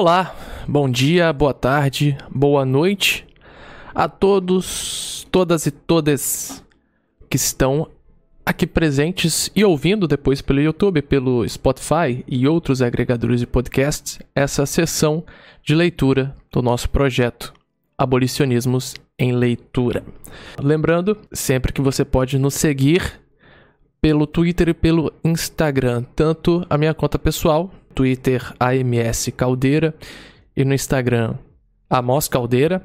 Olá, bom dia, boa tarde, boa noite a todos, todas e todas que estão aqui presentes e ouvindo depois pelo YouTube, pelo Spotify e outros agregadores de podcasts essa sessão de leitura do nosso projeto Abolicionismos em Leitura. Lembrando sempre que você pode nos seguir pelo Twitter e pelo Instagram, tanto a minha conta pessoal, Twitter AMS Caldeira, e no Instagram Amos Caldeira,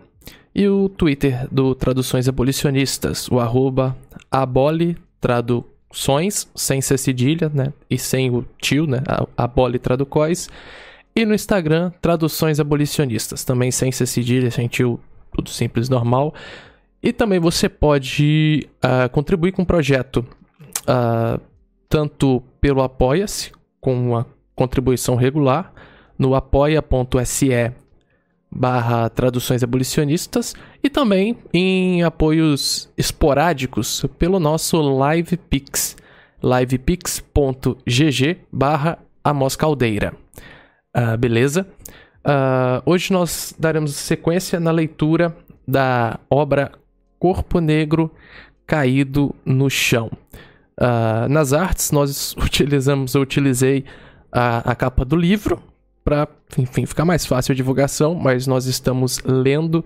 e o Twitter do Traduções Abolicionistas, o arroba abole traduções, sem ser cedilha, né, e sem o tio, né, abole traducóis, e no Instagram Traduções Abolicionistas, também sem ser cedilha, sem tio, tudo simples, normal. E também você pode uh, contribuir com o projeto uh, tanto pelo Apoia-se, com uma contribuição regular, no apoia.se barra traduções abolicionistas e também em apoios esporádicos pelo nosso LivePix, livepix.gg barra Amos Caldeira. Uh, beleza? Uh, hoje nós daremos sequência na leitura da obra Corpo Negro Caído no Chão. Uh, nas artes, nós utilizamos, eu utilizei a, a capa do livro para, enfim, ficar mais fácil a divulgação, mas nós estamos lendo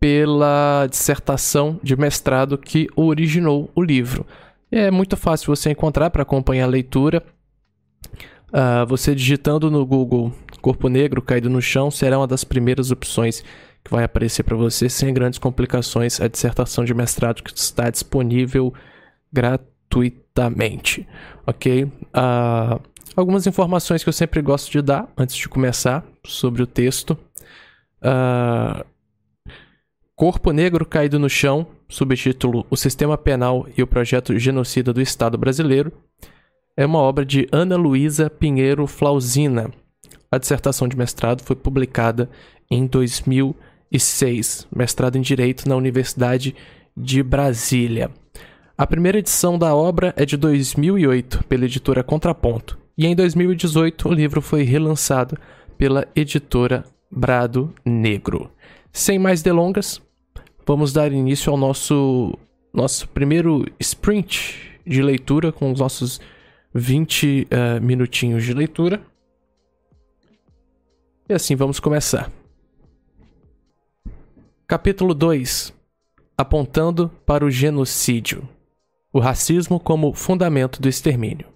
pela dissertação de mestrado que originou o livro. É muito fácil você encontrar para acompanhar a leitura. Uh, você digitando no Google Corpo Negro caído no chão será uma das primeiras opções que vai aparecer para você sem grandes complicações. A dissertação de mestrado que está disponível gratuitamente, ok? Uh, algumas informações que eu sempre gosto de dar antes de começar sobre o texto. Uh, Corpo Negro Caído no Chão, subtítulo O Sistema Penal e o Projeto Genocida do Estado Brasileiro, é uma obra de Ana Luísa Pinheiro Flausina. A dissertação de mestrado foi publicada em 2006, mestrado em Direito na Universidade de Brasília. A primeira edição da obra é de 2008, pela editora Contraponto, e em 2018 o livro foi relançado pela editora Brado Negro. Sem mais delongas, vamos dar início ao nosso nosso primeiro sprint de leitura com os nossos 20 uh, eh, minutinhos de leitura. E assim vamos começar. Capítulo 2 Apontando para o genocídio. O racismo como fundamento do extermínio.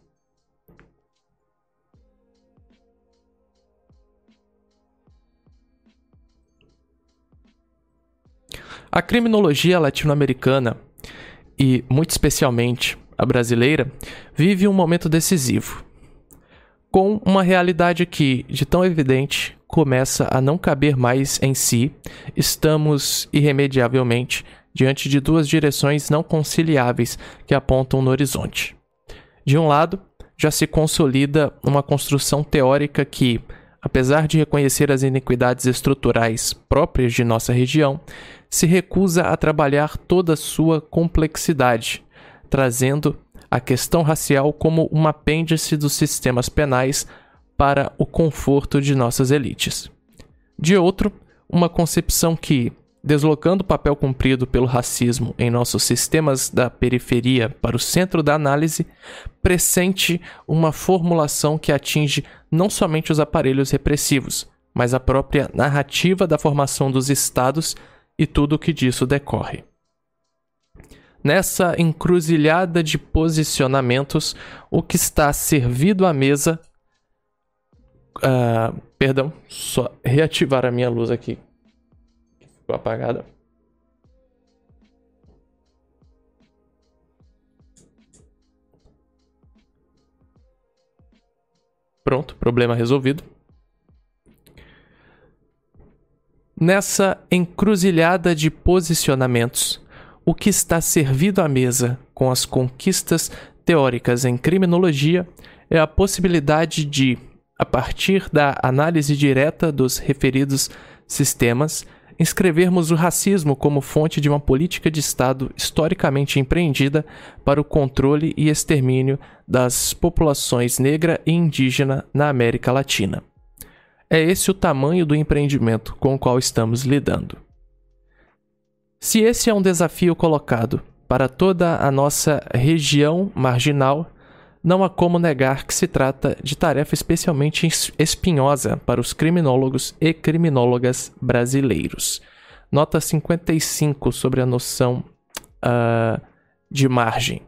A criminologia latino-americana, e muito especialmente a brasileira, vive um momento decisivo, com uma realidade que, de tão evidente, começa a não caber mais em si, estamos irremediavelmente diante de duas direções não conciliáveis que apontam no horizonte. De um lado, já se consolida uma construção teórica que, apesar de reconhecer as iniquidades estruturais próprias de nossa região, se recusa a trabalhar toda a sua complexidade, trazendo a questão racial como um apêndice dos sistemas penais para o conforto de nossas elites. De outro, uma concepção que, deslocando o papel cumprido pelo racismo em nossos sistemas da periferia para o centro da análise, pressente uma formulação que atinge não somente os aparelhos repressivos, mas a própria narrativa da formação dos estados e tudo o que disso decorre. Nessa encruzilhada de posicionamentos, o que está servido à mesa. Uh, perdão, só reativar a minha luz aqui. Ficou apagada. Pronto, problema resolvido. Nessa encruzilhada de posicionamentos, o que está servido à mesa com as conquistas teóricas em criminologia é a possibilidade de, a partir da análise direta dos referidos sistemas, inscrevermos o racismo como fonte de uma política de Estado historicamente empreendida para o controle e extermínio das populações negra e indígena na América Latina. É esse o tamanho do empreendimento com o qual estamos lidando. Se esse é um desafio colocado para toda a nossa região marginal, não há como negar que se trata de tarefa especialmente espinhosa para os criminólogos e criminólogas brasileiros. Nota 55 sobre a noção uh, de margem.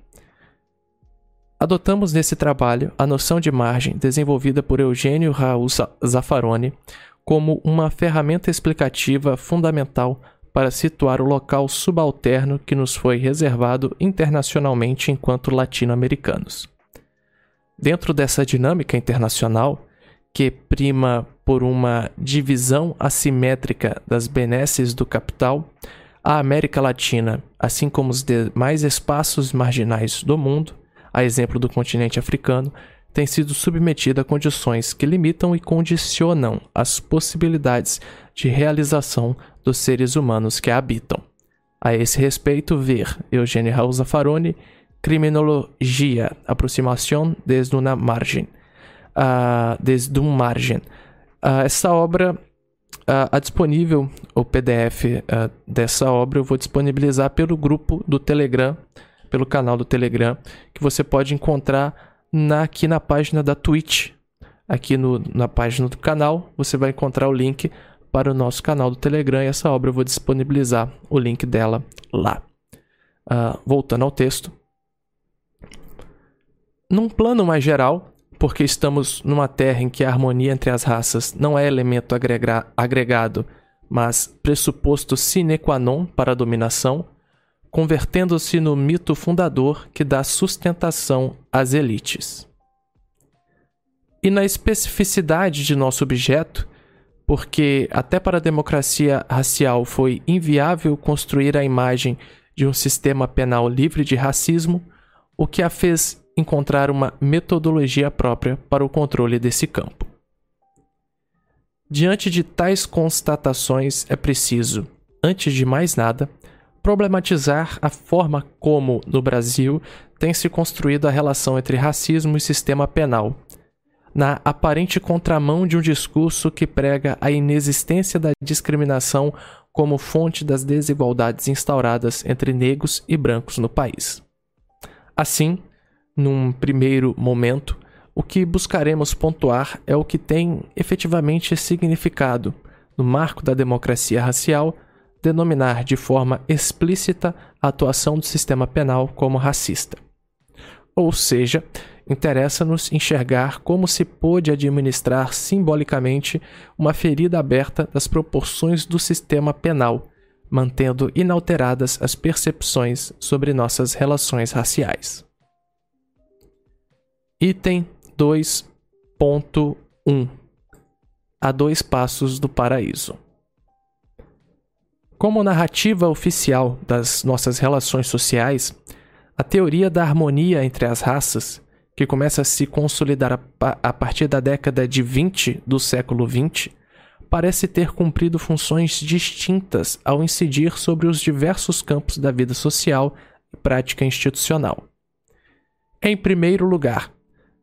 Adotamos nesse trabalho a noção de margem desenvolvida por Eugênio Raul Zaffaroni como uma ferramenta explicativa fundamental para situar o local subalterno que nos foi reservado internacionalmente enquanto latino-americanos. Dentro dessa dinâmica internacional, que prima por uma divisão assimétrica das benesses do capital, a América Latina, assim como os demais espaços marginais do mundo, a exemplo do continente africano, tem sido submetida a condições que limitam e condicionam as possibilidades de realização dos seres humanos que a habitam. A esse respeito, ver Eugênio Raul Zaffaroni, Criminologia, aproximação desde uma margem, uh, desde um margem. Uh, essa obra, uh, disponível, o PDF uh, dessa obra, eu vou disponibilizar pelo grupo do Telegram pelo canal do Telegram, que você pode encontrar na, aqui na página da Twitch. Aqui no, na página do canal, você vai encontrar o link para o nosso canal do Telegram e essa obra eu vou disponibilizar o link dela lá. Uh, voltando ao texto. Num plano mais geral, porque estamos numa terra em que a harmonia entre as raças não é elemento agregado, mas pressuposto sine qua non para a dominação, convertendo-se no mito fundador que dá sustentação às elites. E na especificidade de nosso objeto, porque até para a democracia racial foi inviável construir a imagem de um sistema penal livre de racismo, o que a fez encontrar uma metodologia própria para o controle desse campo. Diante de tais constatações, é preciso, antes de mais nada, problematizar a forma como, no Brasil, tem se construído a relação entre racismo e sistema penal, na aparente contramão de um discurso que prega a inexistência da discriminação como fonte das desigualdades instauradas entre negros e brancos no país. Assim, num primeiro momento, o que buscaremos pontuar é o que tem efetivamente significado, no marco da democracia racial, denominar de forma explícita a atuação do sistema penal como racista. Ou seja, interessa-nos enxergar como se pôde administrar simbolicamente uma ferida aberta das proporções do sistema penal, mantendo inalteradas as percepções sobre nossas relações raciais. Item 2.1 A dois passos do paraíso. Como narrativa oficial das nossas relações sociais, a teoria da harmonia entre as raças, que começa a se consolidar a, partir da década de 20 do século 20, parece ter cumprido funções distintas ao incidir sobre os diversos campos da vida social e prática institucional. Em primeiro lugar,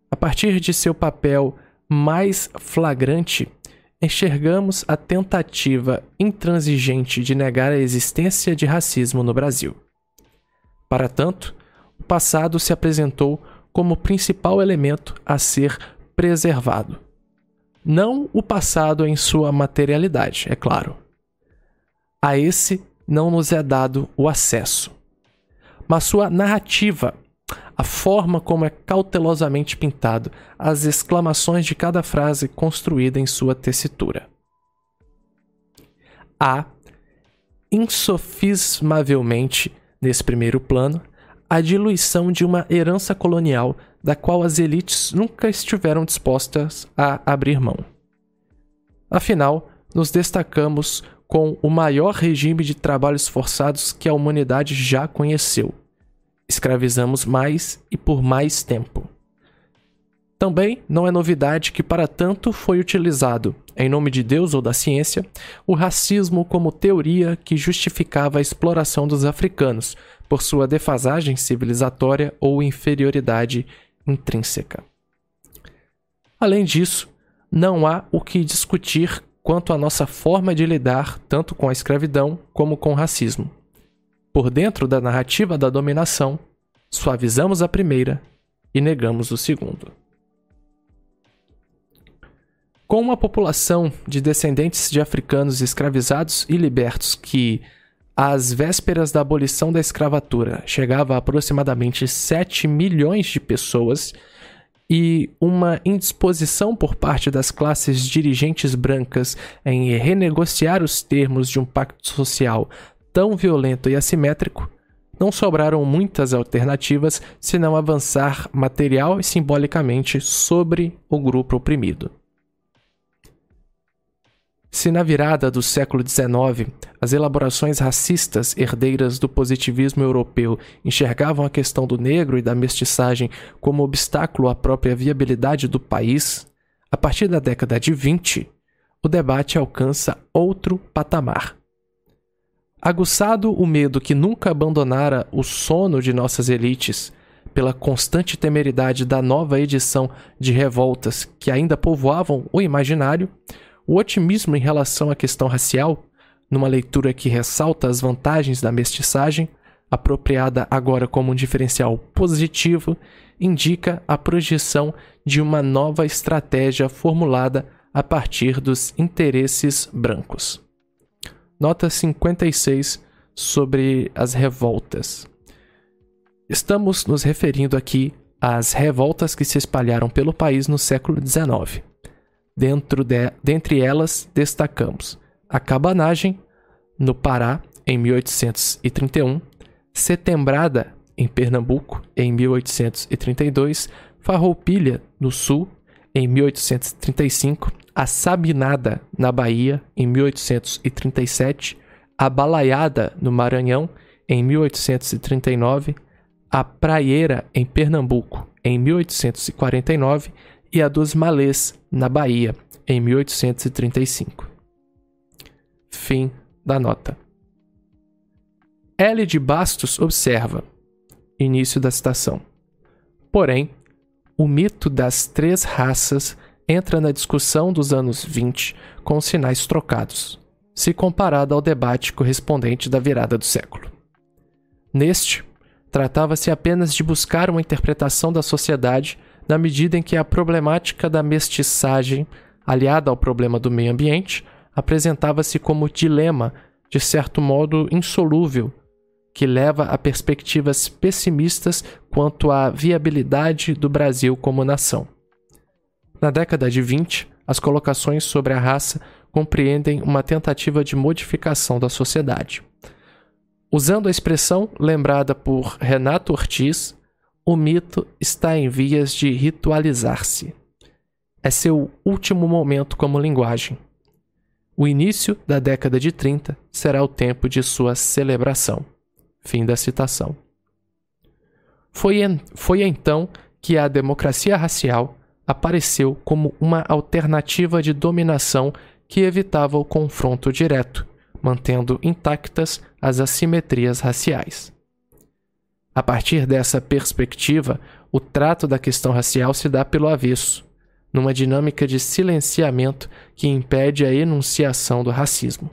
a partir de seu papel mais flagrante enxergamos a tentativa intransigente de negar a existência de racismo no Brasil. Para tanto, o passado se apresentou como principal elemento a ser preservado. Não o passado em sua materialidade, é claro. A esse não nos é dado o acesso. Mas sua narrativa a forma como é cautelosamente pintado, as exclamações de cada frase construída em sua tessitura. Há, insofismavelmente, nesse primeiro plano, a diluição de uma herança colonial da qual as elites nunca estiveram dispostas a abrir mão. Afinal, nos destacamos com o maior regime de trabalhos forçados que a humanidade já conheceu escravizamos mais e por mais tempo. Também não é novidade que, para tanto, foi utilizado, em nome de Deus ou da ciência, o racismo como teoria que justificava a exploração dos africanos por sua defasagem civilizatória ou inferioridade intrínseca. Além disso, não há o que discutir quanto à nossa forma de lidar tanto com a escravidão como com o racismo. Por dentro da narrativa da dominação, suavizamos a primeira e negamos o segundo. Com uma população de descendentes de africanos escravizados e libertos que, às vésperas da abolição da escravatura, chegava a aproximadamente 7 milhões de pessoas, e uma indisposição por parte das classes dirigentes brancas em renegociar os termos de um pacto social tão violento e assimétrico, não sobraram muitas alternativas senão avançar material e simbolicamente sobre o grupo oprimido. Se na virada do século XIX as elaborações racistas herdeiras do positivismo europeu enxergavam a questão do negro e da mestiçagem como obstáculo à própria viabilidade do país, a partir da década de 20, o debate alcança outro patamar. Aguçado o medo que nunca abandonara o sono de nossas elites, pela constante temeridade da nova edição de revoltas que ainda povoavam o imaginário, o otimismo em relação à questão racial, numa leitura que ressalta as vantagens da mestiçagem, apropriada agora como um diferencial positivo, indica a projeção de uma nova estratégia formulada a partir dos interesses brancos. Nota 56 sobre as revoltas. Estamos nos referindo aqui às revoltas que se espalharam pelo país no século XIX. Dentro de, dentre elas, destacamos a cabanagem, no Pará, em 1831, Setembrada, em Pernambuco, em 1832, Farroupilha, no Sul, em 1835, a Sabinada, na Bahia, em 1837, a Balaiada, no Maranhão, em 1839, a Praieira, em Pernambuco, em 1849 e a dos Malês, na Bahia, em 1835. Fim da nota. L. de Bastos observa. Início da citação. Porém, o mito das três raças entra na discussão dos anos 20 com sinais trocados, se comparado ao debate correspondente da virada do século. Neste, tratava-se apenas de buscar uma interpretação da sociedade na medida em que a problemática da mestiçagem, aliada ao problema do meio ambiente, apresentava-se como dilema, de certo modo insolúvel, que leva a perspectivas pessimistas quanto à viabilidade do Brasil como nação. Na década de 20, as colocações sobre a raça compreendem uma tentativa de modificação da sociedade. Usando a expressão lembrada por Renato Ortiz, o mito está em vias de ritualizar-se. É seu último momento como linguagem. O início da década de 30 será o tempo de sua celebração. Fim da citação. Foi, en foi então que a democracia racial apareceu como uma alternativa de dominação que evitava o confronto direto, mantendo intactas as assimetrias raciais. A partir dessa perspectiva, o trato da questão racial se dá pelo avesso, numa dinâmica de silenciamento que impede a enunciação do racismo.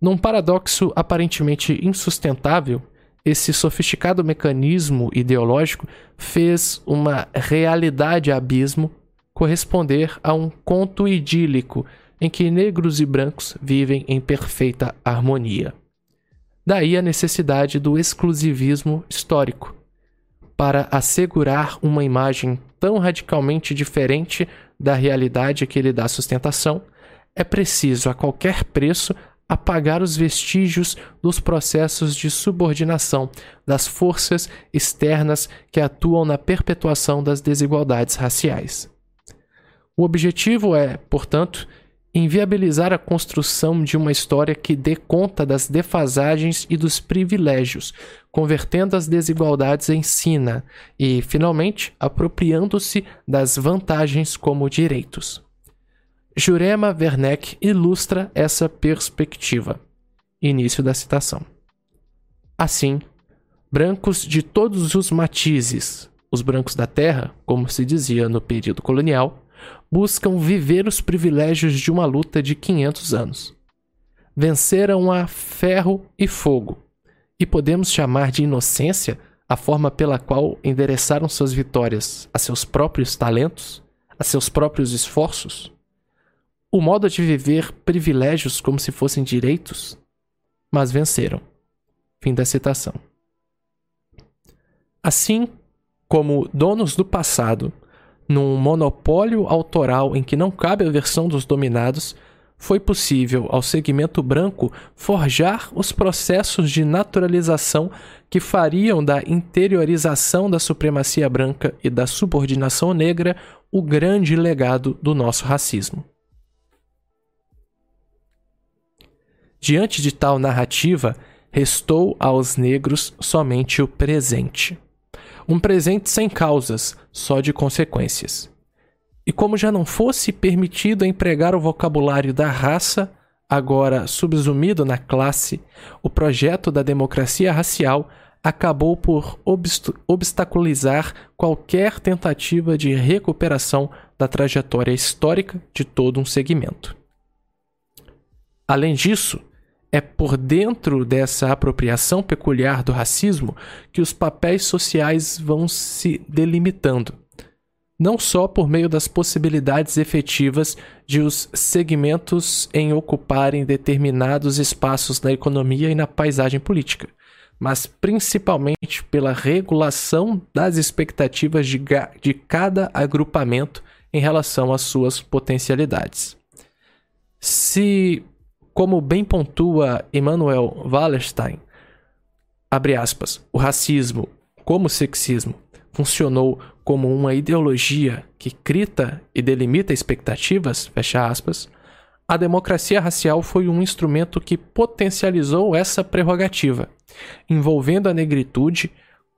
Num paradoxo aparentemente insustentável, esse sofisticado mecanismo ideológico fez uma realidade abismo corresponder a um conto idílico em que negros e brancos vivem em perfeita harmonia. Daí a necessidade do exclusivismo histórico, para assegurar uma imagem tão radicalmente diferente da realidade que lhe dá sustentação, é preciso a qualquer preço apagar os vestígios dos processos de subordinação das forças externas que atuam na perpetuação das desigualdades raciais. O objetivo é, portanto, inviabilizar a construção de uma história que dê conta das defasagens e dos privilégios, convertendo as desigualdades em sina e, finalmente, apropriando-se das vantagens como direitos. Jurema Werneck ilustra essa perspectiva. Início da citação. Assim, brancos de todos os matizes, os brancos da terra, como se dizia no período colonial, buscam viver os privilégios de uma luta de 500 anos. Venceram a ferro e fogo, e podemos chamar de inocência a forma pela qual endereçaram suas vitórias a seus próprios talentos, a seus próprios esforços? O modo de viver privilégios como se fossem direitos? Mas venceram. Fim da citação. Assim como donos do passado, num monopólio autoral em que não cabe a versão dos dominados, foi possível ao segmento branco forjar os processos de naturalização que fariam da interiorização da supremacia branca e da subordinação negra o grande legado do nosso racismo. Diante de tal narrativa, restou aos negros somente o presente. Um presente sem causas, só de consequências. E como já não fosse permitido empregar o vocabulário da raça, agora subsumido na classe, o projeto da democracia racial acabou por obst obstaculizar qualquer tentativa de recuperação da trajetória histórica de todo um segmento. Além disso, é por dentro dessa apropriação peculiar do racismo que os papéis sociais vão se delimitando, não só por meio das possibilidades efetivas de os segmentos em ocuparem determinados espaços na economia e na paisagem política, mas principalmente pela regulação das expectativas de, de cada agrupamento em relação às suas potencialidades. Se como bem pontua Emmanuel Wallerstein, abre aspas, o racismo, como o sexismo, funcionou como uma ideologia que crita e delimita expectativas, fecha aspas, a democracia racial foi um instrumento que potencializou essa prerrogativa, envolvendo a negritude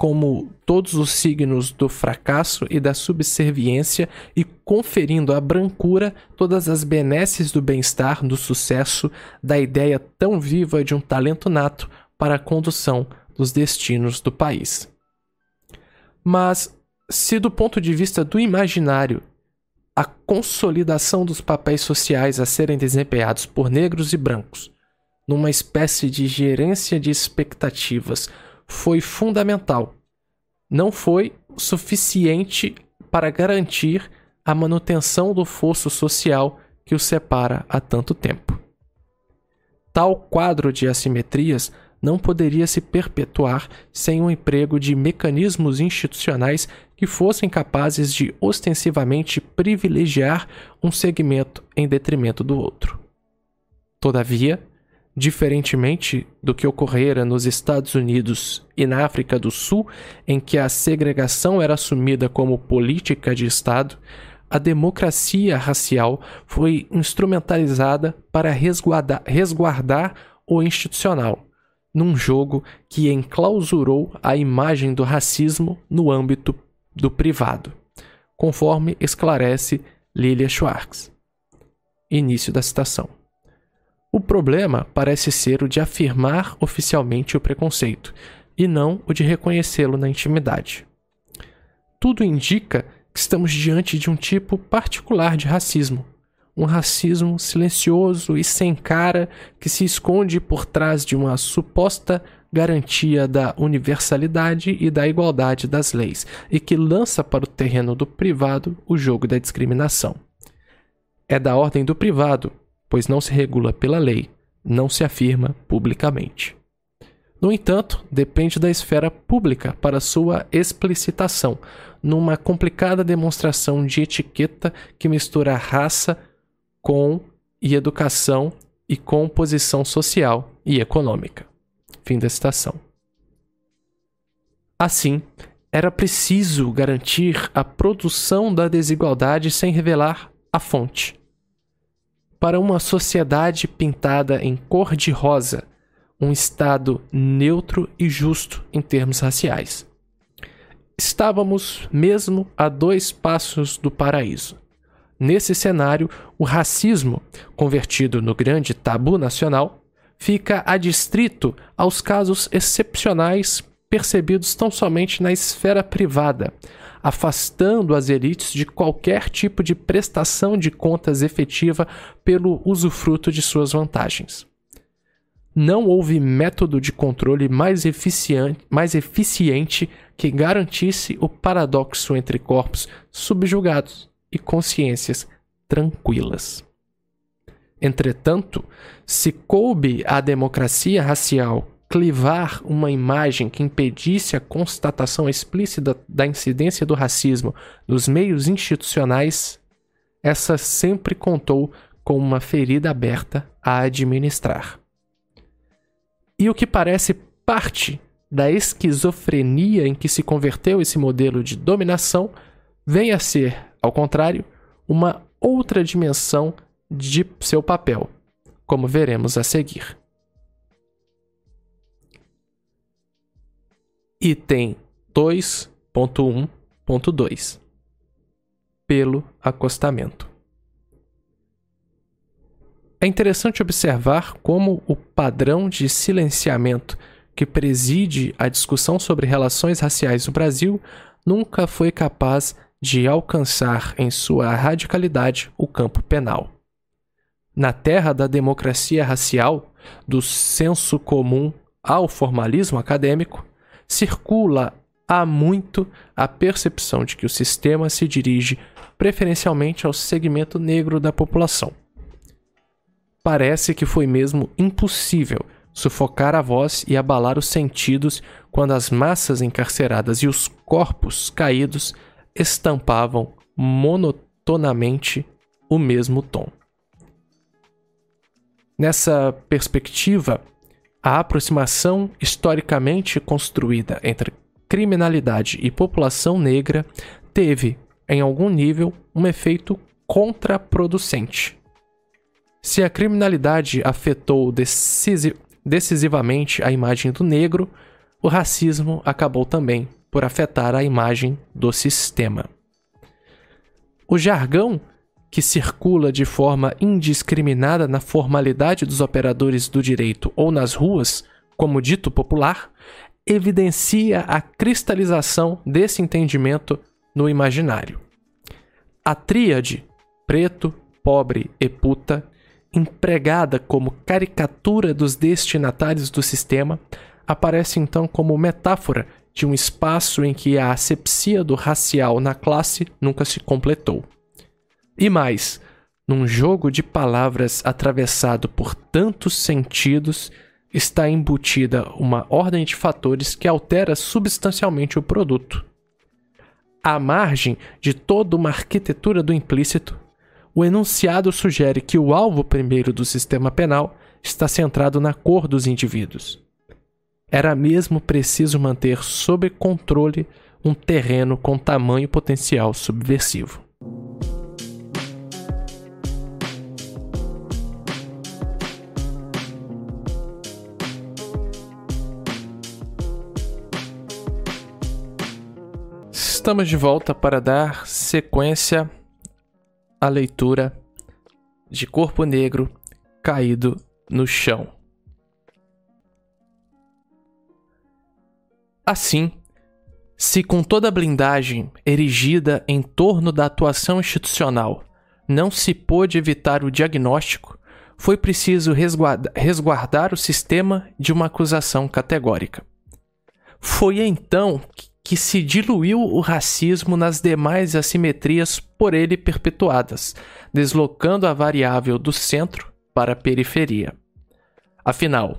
como todos os signos do fracasso e da subserviência e conferindo à brancura todas as benesses do bem-estar, do sucesso, da ideia tão viva de um talento nato para a condução dos destinos do país. Mas, se do ponto de vista do imaginário, a consolidação dos papéis sociais a serem desempenhados por negros e brancos, numa espécie de gerência de expectativas, foi fundamental. Não foi suficiente para garantir a manutenção do fosso social que os separa há tanto tempo. Tal quadro de assimetrias não poderia se perpetuar sem o um emprego de mecanismos institucionais que fossem capazes de ostensivamente privilegiar um segmento em detrimento do outro. Todavia, Diferentemente do que ocorrera nos Estados Unidos e na África do Sul, em que a segregação era assumida como política de Estado, a democracia racial foi instrumentalizada para resguardar, resguardar o institucional, num jogo que enclausurou a imagem do racismo no âmbito do privado, conforme esclarece Lilia Schwartz. Início da citação. O problema parece ser o de afirmar oficialmente o preconceito, e não o de reconhecê-lo na intimidade. Tudo indica que estamos diante de um tipo particular de racismo, um racismo silencioso e sem cara que se esconde por trás de uma suposta garantia da universalidade e da igualdade das leis e que lança para o terreno do privado o jogo da discriminação. É da ordem do privado pois não se regula pela lei, não se afirma publicamente. No entanto, depende da esfera pública para sua explicitação, numa complicada demonstração de etiqueta que mistura raça com e educação e com posição social e econômica. Fim da citação. Assim, era preciso garantir a produção da desigualdade sem revelar a fonte para uma sociedade pintada em cor de rosa, um Estado neutro e justo em termos raciais. Estávamos mesmo a dois passos do paraíso. Nesse cenário, o racismo, convertido no grande tabu nacional, fica adstrito aos casos excepcionais percebidos tão somente na esfera privada, afastando as elites de qualquer tipo de prestação de contas efetiva pelo usufruto de suas vantagens. Não houve método de controle mais eficiente, mais eficiente que garantisse o paradoxo entre corpos subjugados e consciências tranquilas. Entretanto, se coube à democracia racial clivar uma imagem que impedisse a constatação explícita da incidência do racismo nos meios institucionais, essa sempre contou com uma ferida aberta a administrar. E o que parece parte da esquizofrenia em que se converteu esse modelo de dominação vem a ser, ao contrário, uma outra dimensão de seu papel, como veremos a seguir. Item 2.1.2 Pelo acostamento. É interessante observar como o padrão de silenciamento que preside a discussão sobre relações raciais no Brasil nunca foi capaz de alcançar em sua radicalidade o campo penal. Na terra da democracia racial, do senso comum ao formalismo acadêmico, circula há muito a percepção de que o sistema se dirige preferencialmente ao segmento negro da população. Parece que foi mesmo impossível sufocar a voz e abalar os sentidos quando as massas encarceradas e os corpos caídos estampavam monotonamente o mesmo tom. Nessa perspectiva, a aproximação historicamente construída entre criminalidade e população negra teve, em algum nível, um efeito contraproducente. Se a criminalidade afetou decisi decisivamente a imagem do negro, o racismo acabou também por afetar a imagem do sistema. O jargão que circula de forma indiscriminada na formalidade dos operadores do direito ou nas ruas, como dito popular, evidencia a cristalização desse entendimento no imaginário. A tríade preto, pobre e puta, empregada como caricatura dos destinatários do sistema, aparece então como metáfora de um espaço em que a asepsia do racial na classe nunca se completou. E mais, num jogo de palavras atravessado por tantos sentidos, está embutida uma ordem de fatores que altera substancialmente o produto. À margem de toda uma arquitetura do implícito, o enunciado sugere que o alvo primeiro do sistema penal está centrado na cor dos indivíduos. Era mesmo preciso manter sob controle um terreno com tamanho potencial subversivo. Estamos de volta para dar sequência à leitura de Corpo Negro caído no chão. Assim, se com toda a blindagem erigida em torno da atuação institucional não se pôde evitar o diagnóstico, foi preciso resguardar o sistema de uma acusação categórica. Foi então que se diluiu o racismo nas demais assimetrias por ele perpetuadas, deslocando a variável do centro para a periferia. Afinal,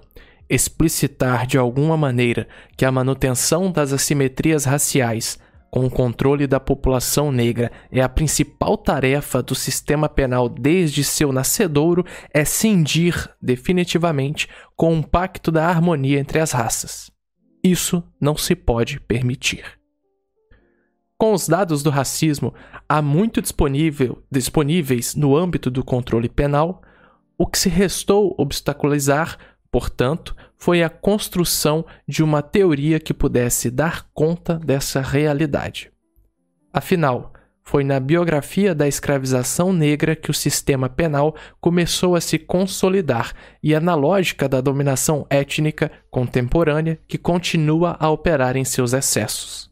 explicitar de alguma maneira que a manutenção das assimetrias raciais com o controle da população negra é a principal tarefa do sistema penal desde seu nascedouro é cindir definitivamente com um pacto da harmonia entre as raças. Isso não se pode permitir. Com os dados do racismo há muito disponível, disponíveis no âmbito do controle penal, o que se restou obstaculizar, portanto, foi a construção de uma teoria que pudesse dar conta dessa realidade. Afinal, foi na biografia da escravização negra que o sistema penal começou a se consolidar e é na lógica da dominação étnica contemporânea que continua a operar em seus excessos.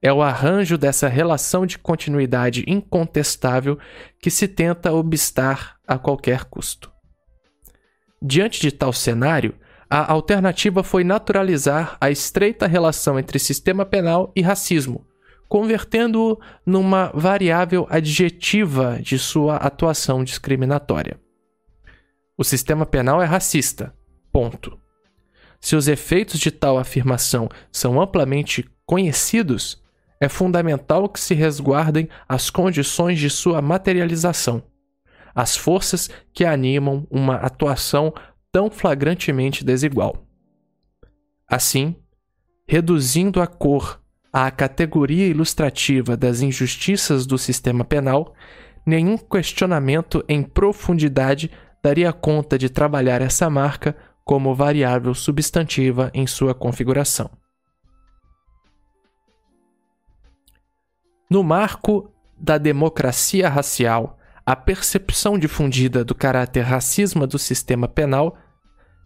É o arranjo dessa relação de continuidade incontestável que se tenta obstar a qualquer custo. Diante de tal cenário, a alternativa foi naturalizar a estreita relação entre sistema penal e racismo, convertendo-o numa variável adjetiva de sua atuação discriminatória. O sistema penal é racista. Ponto. Se os efeitos de tal afirmação são amplamente conhecidos, é fundamental que se resguardem as condições de sua materialização, as forças que animam uma atuação tão flagrantemente desigual. Assim, reduzindo a cor à categoria ilustrativa das injustiças do sistema penal, nenhum questionamento em profundidade daria conta de trabalhar essa marca como variável substantiva em sua configuração. No marco da democracia racial, a percepção difundida do caráter racismo do sistema penal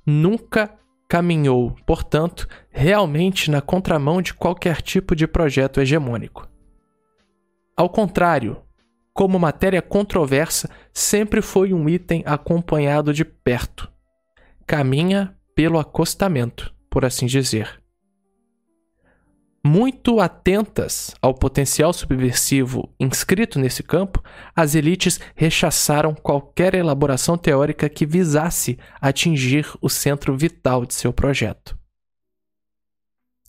nunca caminhou, portanto, realmente na contramão de qualquer tipo de projeto hegemônico. Ao contrário, como matéria controversa, sempre foi um item acompanhado de perto. Caminha pelo acostamento, por assim dizer. Muito atentas ao potencial subversivo inscrito nesse campo, as elites rechaçaram qualquer elaboração teórica que visasse atingir o centro vital de seu projeto.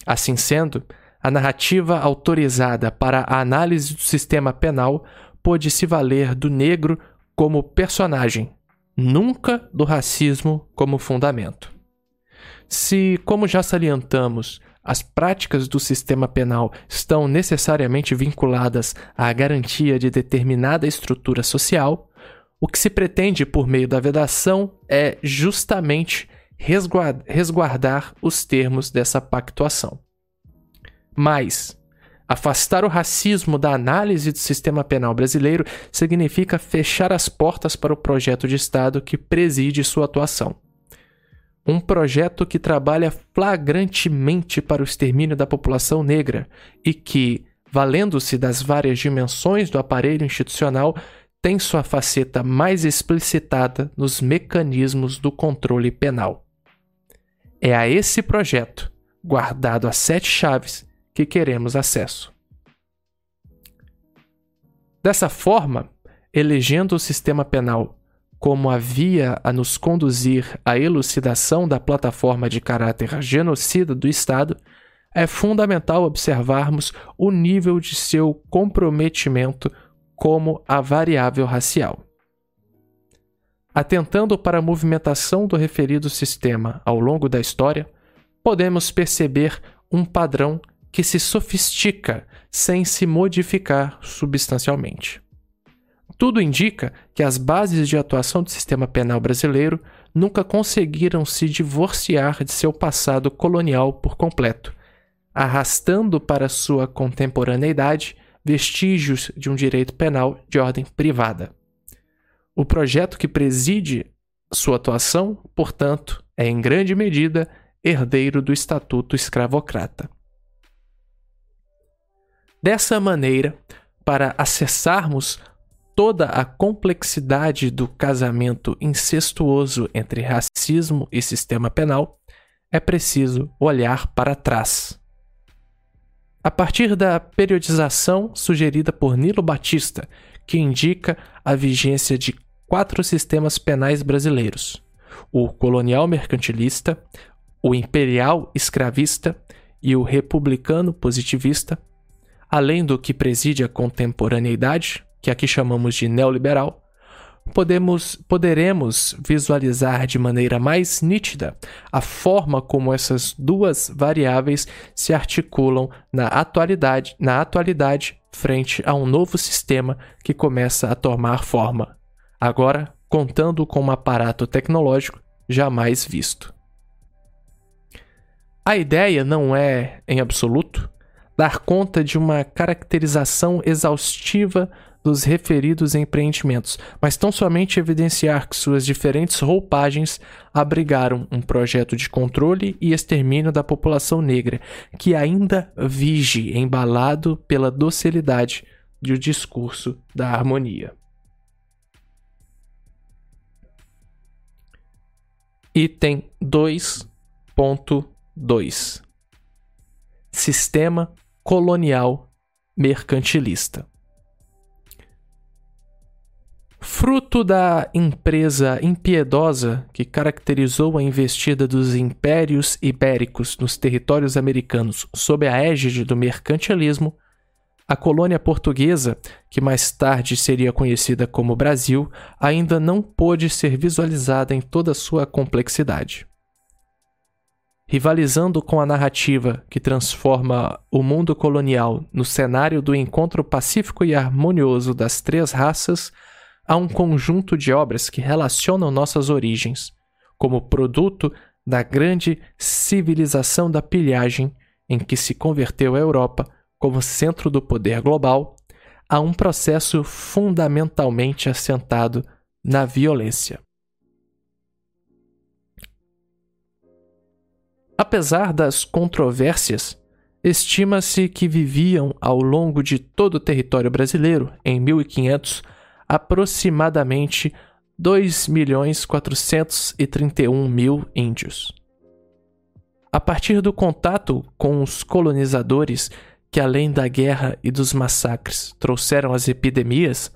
Assim sendo, a narrativa autorizada para a análise do sistema penal pôde se valer do negro como personagem, nunca do racismo como fundamento. Se, como já salientamos, as práticas do sistema penal estão necessariamente vinculadas à garantia de determinada estrutura social, o que se pretende por meio da vedação é justamente resguardar os termos dessa pactuação. Mas, afastar o racismo da análise do sistema penal brasileiro significa fechar as portas para o projeto de Estado que preside sua atuação um projeto que trabalha flagrantemente para o extermínio da população negra e que, valendo-se das várias dimensões do aparelho institucional, tem sua faceta mais explicitada nos mecanismos do controle penal. É a esse projeto, guardado a sete chaves, que queremos acesso. Dessa forma, elegendo o sistema penal como havia a nos conduzir à elucidação da plataforma de caráter genocida do Estado, é fundamental observarmos o nível de seu comprometimento como a variável racial. Atentando para a movimentação do referido sistema ao longo da história, podemos perceber um padrão que se sofistica sem se modificar substancialmente. Tudo indica que as bases de atuação do sistema penal brasileiro nunca conseguiram se divorciar de seu passado colonial por completo, arrastando para sua contemporaneidade vestígios de um direito penal de ordem privada. O projeto que preside sua atuação, portanto, é em grande medida herdeiro do Estatuto Escravocrata. Dessa maneira, para acessarmos toda a complexidade do casamento incestuoso entre racismo e sistema penal, é preciso olhar para trás. A partir da periodização sugerida por Nilo Batista, que indica a vigência de quatro sistemas penais brasileiros: o colonial mercantilista, o imperial escravista e o republicano positivista, além do que preside a contemporaneidade, que aqui chamamos de neoliberal, podemos, poderemos visualizar de maneira mais nítida a forma como essas duas variáveis se articulam na atualidade, na atualidade frente a um novo sistema que começa a tomar forma, agora contando com um aparato tecnológico jamais visto. A ideia não é, em absoluto, dar conta de uma caracterização exaustiva dos referidos empreendimentos, mas tão somente evidenciar que suas diferentes roupagens abrigaram um projeto de controle e extermínio da população negra, que ainda vige embalado pela docilidade do discurso da harmonia. Item 2.2 Sistema colonial mercantilista. Fruto da empresa impiedosa que caracterizou a investida dos impérios ibéricos nos territórios americanos sob a égide do mercantilismo, a colônia portuguesa, que mais tarde seria conhecida como Brasil, ainda não pôde ser visualizada em toda sua complexidade. Rivalizando com a narrativa que transforma o mundo colonial no cenário do encontro pacífico e harmonioso das três raças, há um conjunto de obras que relacionam nossas origens, como produto da grande civilização da pilhagem em que se converteu a Europa como centro do poder global, a um processo fundamentalmente assentado na violência. Apesar das controvérsias, estima-se que viviam ao longo de todo o território brasileiro, em 1500, aproximadamente 2.431.000 índios. A partir do contato com os colonizadores que, além da guerra e dos massacres, trouxeram as epidemias,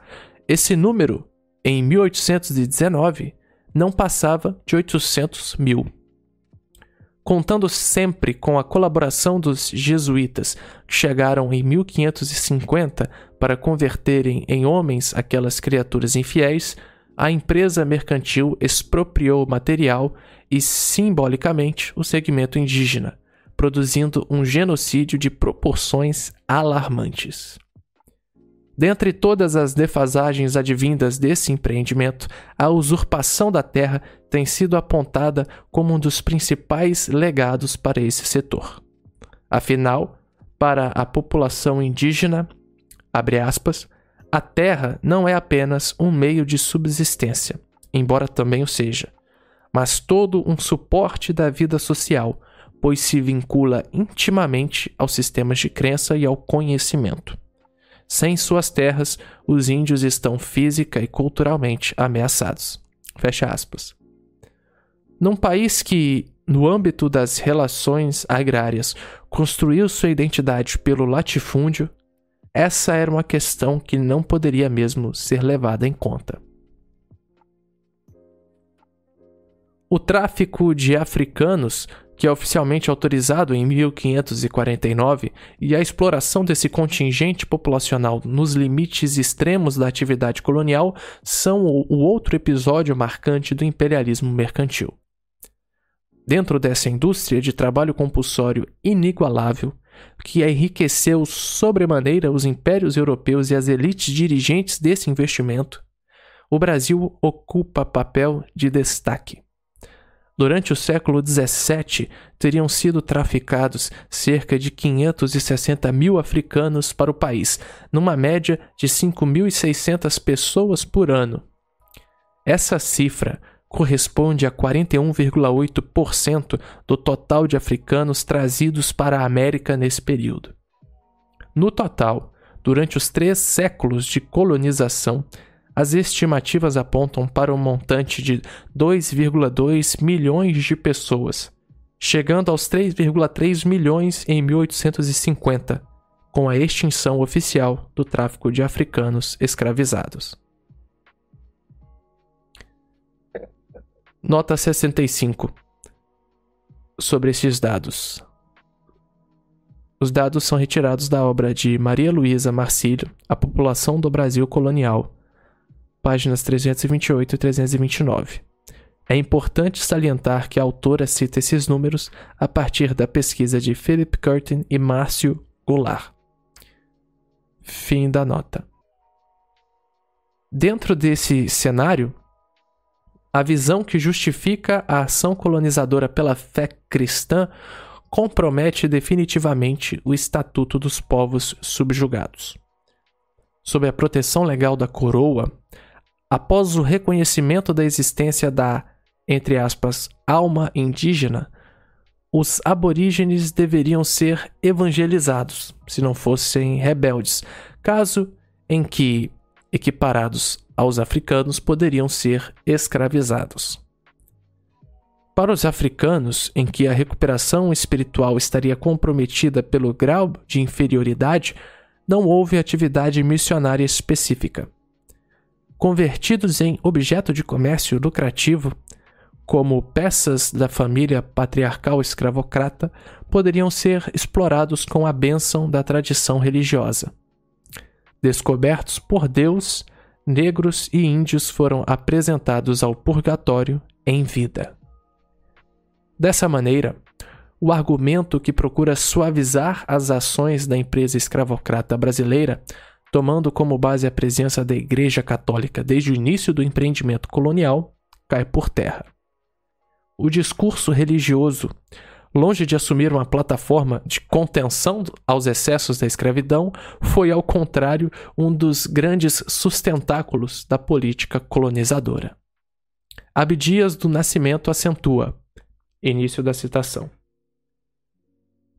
esse número, em 1819, não passava de 800 mil contando sempre com a colaboração dos jesuítas, que chegaram em 1550 para converterem em homens aquelas criaturas infiéis, a empresa mercantil expropriou o material e, simbolicamente, o segmento indígena, produzindo um genocídio de proporções alarmantes. Dentre todas as defasagens advindas desse empreendimento, a usurpação da terra tem sido apontada como um dos principais legados para esse setor. Afinal, para a população indígena, aspas, a terra não é apenas um meio de subsistência, embora também o seja, mas todo um suporte da vida social, pois se vincula intimamente aos sistemas de crença e ao conhecimento. Sem suas terras, os índios estão física e culturalmente ameaçados. Fecha aspas. Num país que, no âmbito das relações agrárias, construiu sua identidade pelo latifúndio, essa era uma questão que não poderia mesmo ser levada em conta. O tráfico de africanos que é oficialmente autorizado em 1549, e a exploração desse contingente populacional nos limites extremos da atividade colonial são o outro episódio marcante do imperialismo mercantil. Dentro dessa indústria de trabalho compulsório inigualável, que enriqueceu sobremaneira os impérios europeus e as elites dirigentes desse investimento, o Brasil ocupa papel de destaque. Durante o século XVII, teriam sido traficados cerca de 560 mil africanos para o país, numa média de 5.600 pessoas por ano. Essa cifra corresponde a 41,8% do total de africanos trazidos para a América nesse período. No total, durante os três séculos de colonização, as estimativas apontam para um montante de 2,2 milhões de pessoas, chegando aos 3,3 milhões em 1850, com a extinção oficial do tráfico de africanos escravizados. Nota 65 sobre esses dados. Os dados são retirados da obra de Maria Luísa Marcílio, A População do Brasil Colonial, páginas 328 e 329. É importante salientar que a autora cita esses números a partir da pesquisa de Philip Curtin e Márcio Goulart. Fim da nota. Dentro desse cenário, a visão que justifica a ação colonizadora pela fé cristã compromete definitivamente o estatuto dos povos subjugados. sob a proteção legal da coroa, após o reconhecimento da existência da, entre aspas, alma indígena, os aborígenes deveriam ser evangelizados, se não fossem rebeldes, caso em que, equiparados aos africanos, poderiam ser escravizados. Para os africanos, em que a recuperação espiritual estaria comprometida pelo grau de inferioridade, não houve atividade missionária específica. Convertidos em objeto de comércio lucrativo, como peças da família patriarcal escravocrata, poderiam ser explorados com a bênção da tradição religiosa. Descobertos por Deus, negros e índios foram apresentados ao purgatório em vida. Dessa maneira, o argumento que procura suavizar as ações da empresa escravocrata brasileira, tomando como base a presença da Igreja Católica desde o início do empreendimento colonial, cai por terra. O discurso religioso, longe de assumir uma plataforma de contenção aos excessos da escravidão, foi, ao contrário, um dos grandes sustentáculos da política colonizadora. Abdias do Nascimento acentua, Início da citação.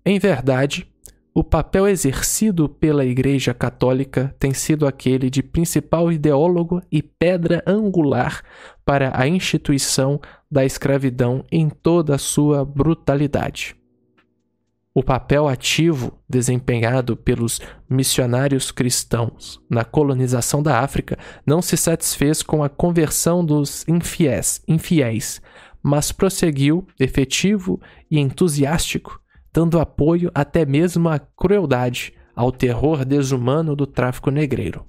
Em verdade, o papel exercido pela Igreja Católica tem sido aquele de principal ideólogo e pedra angular para a instituição da escravidão em toda a sua brutalidade. O papel ativo desempenhado pelos missionários cristãos na colonização da África não se satisfez com a conversão dos infiéis, infiéis mas prosseguiu, efetivo e entusiástico, dando apoio até mesmo à crueldade, ao terror desumano do tráfico negreiro.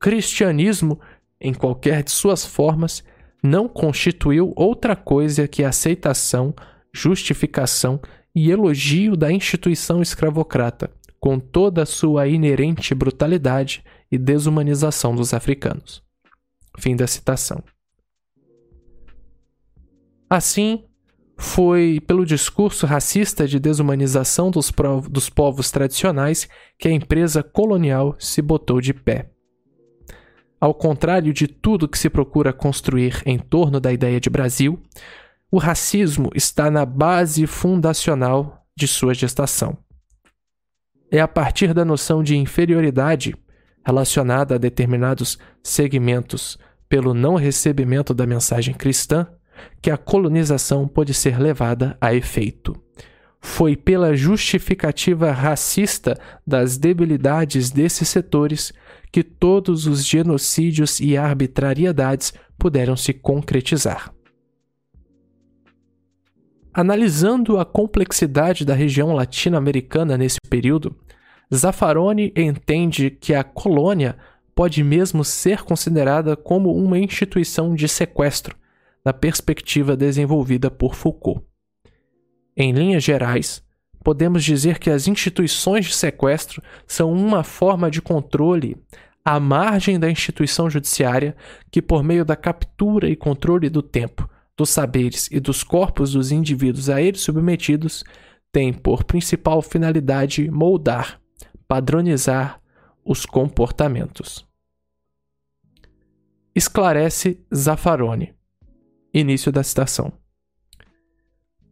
Cristianismo, em qualquer de suas formas, não constituiu outra coisa que aceitação, justificação e elogio da instituição escravocrata, com toda a sua inerente brutalidade e desumanização dos africanos. Fim da citação. Assim, foi pelo discurso racista de desumanização dos, dos povos tradicionais que a empresa colonial se botou de pé. Ao contrário de tudo que se procura construir em torno da ideia de Brasil, o racismo está na base fundacional de sua gestação. É a partir da noção de inferioridade relacionada a determinados segmentos pelo não recebimento da mensagem cristã que a colonização pôde ser levada a efeito. Foi pela justificativa racista das debilidades desses setores que todos os genocídios e arbitrariedades puderam se concretizar. Analisando a complexidade da região latino-americana nesse período, Zaffaroni entende que a colônia pode mesmo ser considerada como uma instituição de sequestro, na perspectiva desenvolvida por Foucault. Em linhas gerais, podemos dizer que as instituições de sequestro são uma forma de controle à margem da instituição judiciária que, por meio da captura e controle do tempo, dos saberes e dos corpos dos indivíduos a eles submetidos, tem por principal finalidade moldar, padronizar os comportamentos. Esclarece Zaffaroni. Início da citação.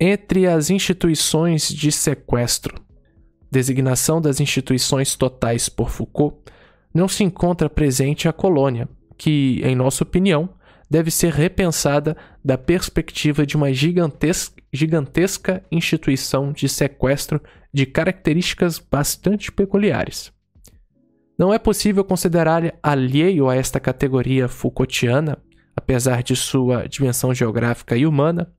Entre as instituições de sequestro, designação das instituições totais por Foucault, não se encontra presente a colônia, que, em nossa opinião, deve ser repensada da perspectiva de uma gigantesca, instituição de sequestro de características bastante peculiares. Não é possível considerar alheio a esta categoria Foucaultiana apesar de sua dimensão geográfica e humana,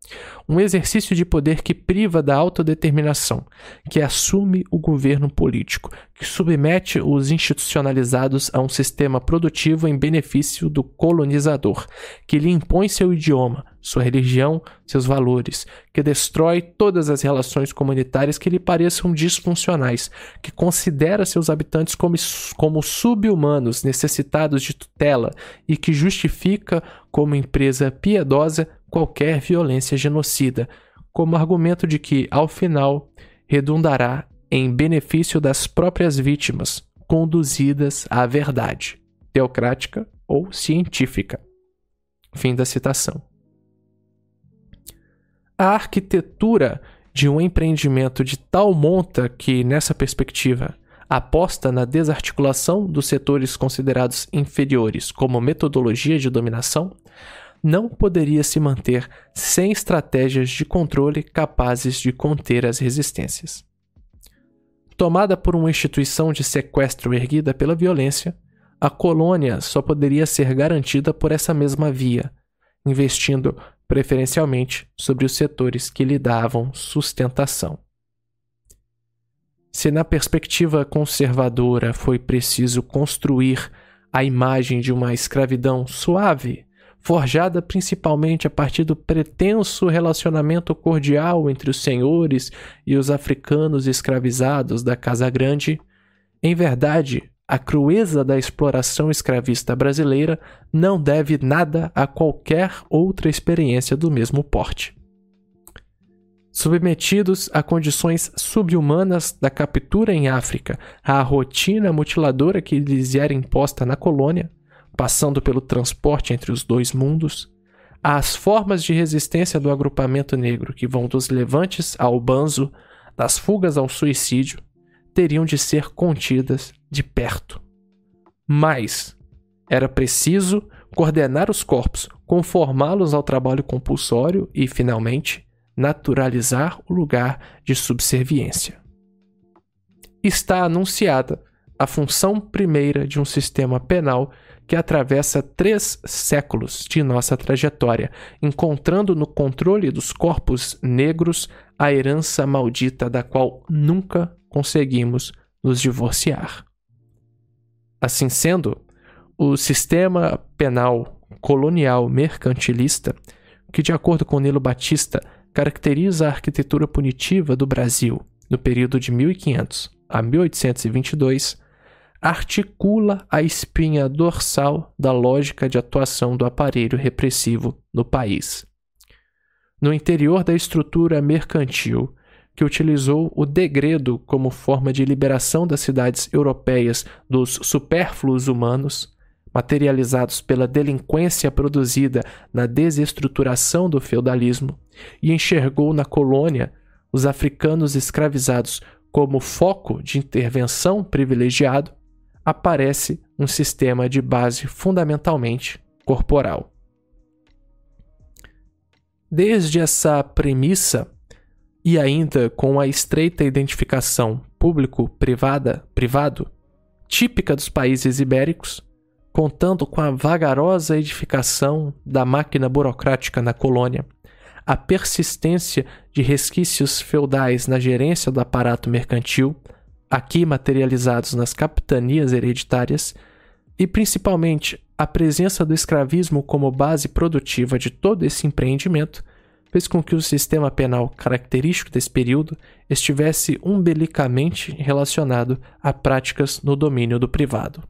um exercício de poder que priva da autodeterminação, que assume o governo político, que submete os institucionalizados a um sistema produtivo em benefício do colonizador, que lhe impõe seu idioma, sua religião, seus valores, que destrói todas as relações comunitárias que lhe pareçam disfuncionais, que considera seus habitantes como, como sub-humanos necessitados de tutela e que justifica como empresa piedosa qualquer violência genocida, como argumento de que, ao final, redundará em benefício das próprias vítimas, conduzidas à verdade, teocrática ou científica. Fim da citação. A arquitetura de um empreendimento de tal monta que, nessa perspectiva, aposta na desarticulação dos setores considerados inferiores como metodologia de dominação, não poderia se manter sem estratégias de controle capazes de conter as resistências. Tomada por uma instituição de sequestro erguida pela violência, a colônia só poderia ser garantida por essa mesma via, investindo preferencialmente sobre os setores que lhe davam sustentação. Se na perspectiva conservadora foi preciso construir a imagem de uma escravidão suave, forjada principalmente a partir do pretenso relacionamento cordial entre os senhores e os africanos escravizados da Casa Grande, em verdade, a crueza da exploração escravista brasileira não deve nada a qualquer outra experiência do mesmo porte. Submetidos a condições subhumanas da captura em África, à rotina mutiladora que lhes era imposta na colônia, passando pelo transporte entre os dois mundos, às formas de resistência do agrupamento negro que vão dos levantes ao banzo, das fugas ao suicídio, teriam de ser contidas de perto. Mas era preciso coordenar os corpos, conformá-los ao trabalho compulsório e, finalmente, naturalizar o lugar de subserviência. Está anunciada a função primeira de um sistema penal que atravessa três séculos de nossa trajetória, encontrando no controle dos corpos negros a herança maldita da qual nunca conseguimos nos divorciar. Assim sendo, o sistema penal colonial mercantilista, que, de acordo com Nilo Batista, caracteriza a arquitetura punitiva do Brasil no período de 1500 a 1822, articula a espinha dorsal da lógica de atuação do aparelho repressivo no país. No interior da estrutura mercantil, que utilizou o degredo como forma de liberação das cidades europeias dos supérfluos humanos, materializados pela delinquência produzida na desestruturação do feudalismo, e enxergou na colônia os africanos escravizados como foco de intervenção privilegiado, aparece um sistema de base fundamentalmente corporal. Desde essa premissa, e ainda com a estreita identificação público-privada, privado, típica dos países ibéricos, contando com a vagarosa edificação da máquina burocrática na colônia, a persistência de resquícios feudais na gerência do aparato mercantil, aqui materializados nas capitanias hereditárias, e principalmente a presença do escravismo como base produtiva de todo esse empreendimento, fez com que o sistema penal característico desse período estivesse umbilicamente relacionado a práticas no domínio do privado.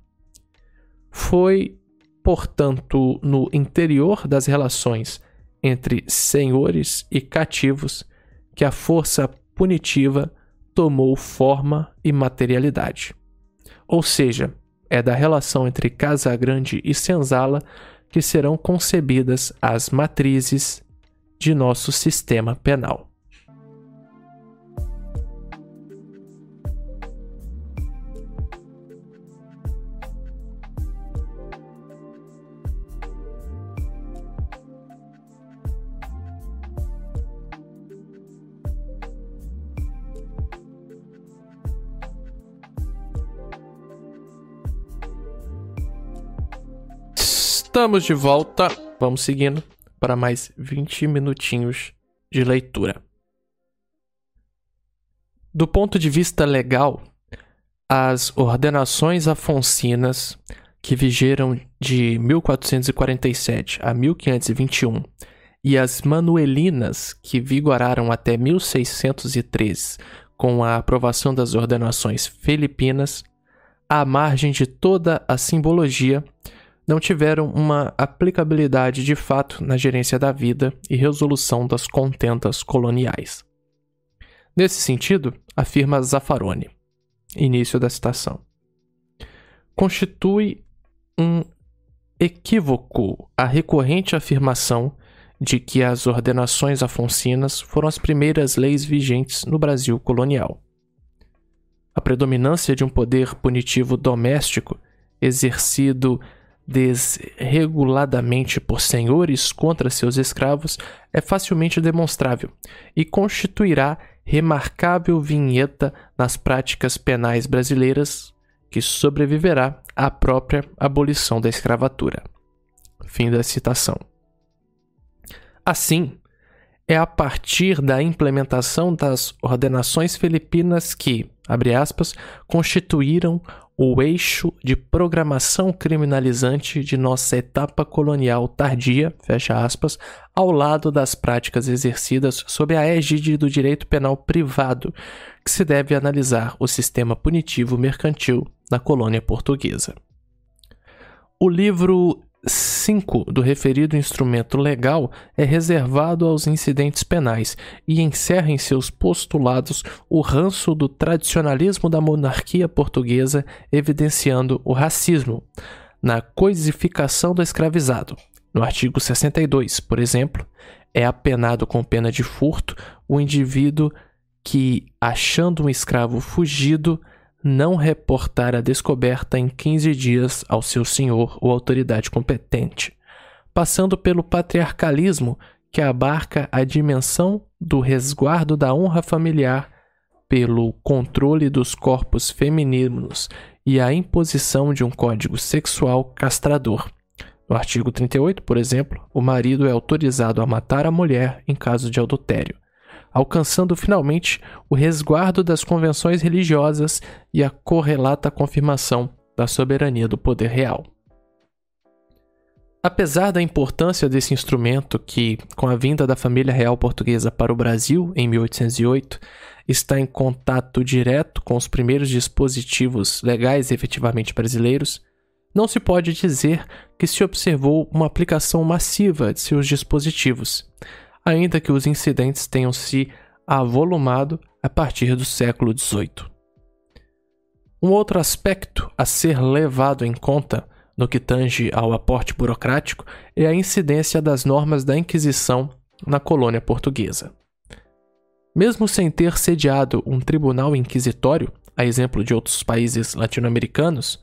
Foi, portanto, no interior das relações entre senhores e cativos que a força punitiva tomou forma e materialidade. Ou seja, é da relação entre Casa Grande e Senzala que serão concebidas as matrizes de nosso sistema penal. Estamos de volta. Vamos seguindo para mais 20 minutinhos de leitura. Do ponto de vista legal, as ordenações afoncinas que vigeram de 1447 a 1521 e as manuelinas que vigoraram até 1603 com a aprovação das ordenações filipinas, à margem de toda a simbologia, não tiveram uma aplicabilidade de fato na gerência da vida e resolução das contentas coloniais. Nesse sentido, afirma Zaffaroni. Início da citação. constitui um equívoco a recorrente afirmação de que as ordenações afoncinas foram as primeiras leis vigentes no Brasil colonial. A predominância de um poder punitivo doméstico exercido desreguladamente por senhores contra seus escravos é facilmente demonstrável e constituirá remarcável vinheta nas práticas penais brasileiras que sobreviverá à própria abolição da escravatura. Fim da citação. Assim, é a partir da implementação das ordenações filipinas que, abre aspas, constituíram o eixo de programação criminalizante de nossa etapa colonial tardia, fecha aspas, ao lado das práticas exercidas sob a égide do direito penal privado, que se deve analisar o sistema punitivo mercantil na colônia portuguesa. O livro 5 do referido instrumento legal é reservado aos incidentes penais e encerra em seus postulados o ranço do tradicionalismo da monarquia portuguesa, evidenciando o racismo na coisificação do escravizado. No artigo 62, por exemplo, é apenado com pena de furto o indivíduo que, achando um escravo fugido, não reportar a descoberta em 15 dias ao seu senhor ou autoridade competente, passando pelo patriarcalismo que abarca a dimensão do resguardo da honra familiar, pelo controle dos corpos femininos e a imposição de um código sexual castrador. No artigo 38, por exemplo, o marido é autorizado a matar a mulher em caso de adultério alcançando finalmente o resguardo das convenções religiosas e a correlata confirmação da soberania do poder real. Apesar da importância desse instrumento, que, com a vinda da família real portuguesa para o Brasil em 1808, está em contato direto com os primeiros dispositivos legais efetivamente brasileiros, não se pode dizer que se observou uma aplicação massiva de seus dispositivos, ainda que os incidentes tenham se avolumado a partir do século XVIII. Um outro aspecto a ser levado em conta no que tange ao aporte burocrático é a incidência das normas da Inquisição na colônia portuguesa. Mesmo sem ter sediado um tribunal inquisitório, a exemplo de outros países latino-americanos,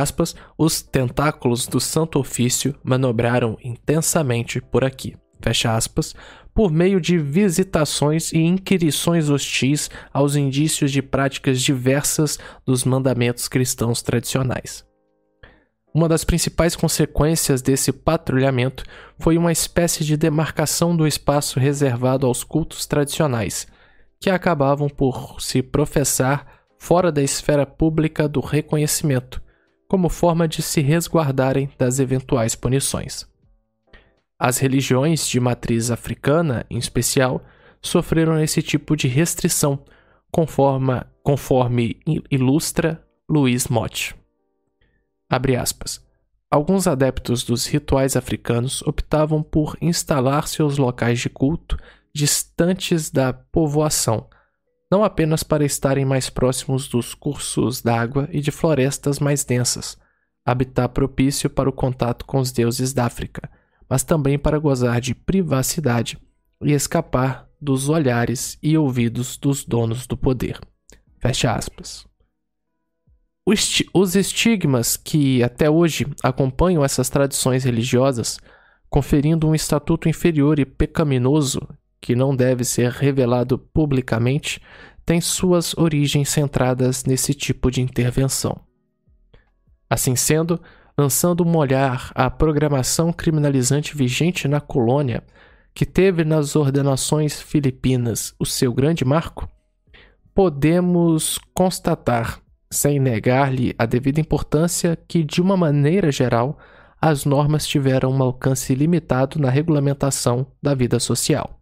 aspas, os tentáculos do Santo Ofício manobraram intensamente por aqui fecha aspas, por meio de visitações e inquirições hostis aos indícios de práticas diversas dos mandamentos cristãos tradicionais. Uma das principais consequências desse patrulhamento foi uma espécie de demarcação do espaço reservado aos cultos tradicionais, que acabavam por se professar fora da esfera pública do reconhecimento, como forma de se resguardarem das eventuais punições. As religiões de matriz africana, em especial, sofreram esse tipo de restrição, conforme, conforme ilustra Luiz Motti. Abre aspas. Alguns adeptos dos rituais africanos optavam por instalar seus locais de culto distantes da povoação, não apenas para estarem mais próximos dos cursos d'água e de florestas mais densas, habitat propício para o contato com os deuses da África, mas também para gozar de privacidade e escapar dos olhares e ouvidos dos donos do poder. Fecha aspas. Os estigmas que até hoje acompanham essas tradições religiosas, conferindo um estatuto inferior e pecaminoso que não deve ser revelado publicamente, têm suas origens centradas nesse tipo de intervenção. Assim sendo, lançando um olhar à programação criminalizante vigente na colônia, que teve nas ordenações filipinas o seu grande marco, podemos constatar, sem negar-lhe a devida importância, que, de uma maneira geral, as normas tiveram um alcance limitado na regulamentação da vida social.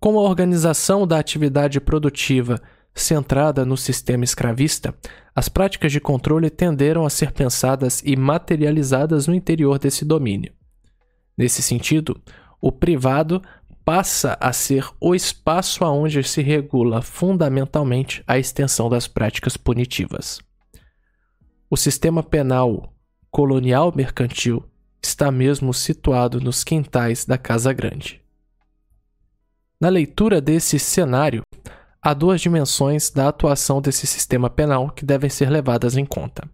Com a organização da atividade produtiva centrada no sistema escravista, as práticas de controle tenderam a ser pensadas e materializadas no interior desse domínio. Nesse sentido, o privado passa a ser o espaço aonde se regula fundamentalmente a extensão das práticas punitivas. o sistema penal colonial mercantil está mesmo situado nos quintais da Casa Grande. Na leitura desse cenário, há duas dimensões da atuação desse sistema penal que devem ser levadas em conta.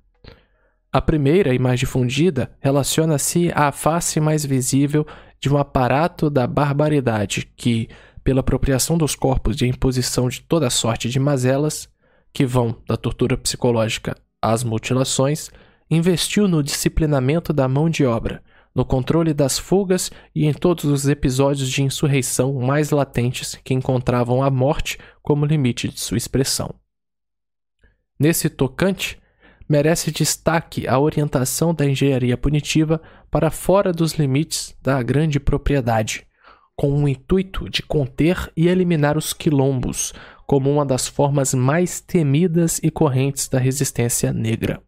A primeira e mais difundida relaciona-se à face mais visível de um aparato da barbaridade que, pela apropriação dos corpos e imposição de toda sorte de mazelas, que vão da tortura psicológica às mutilações, investiu no disciplinamento da mão de obra, no controle das fugas e em todos os episódios de insurreição mais latentes que encontravam a morte como limite de sua expressão. Nesse tocante, merece destaque a orientação da engenharia punitiva para fora dos limites da grande propriedade, com o intuito de conter e eliminar os quilombos como uma das formas mais temidas e correntes da resistência negra.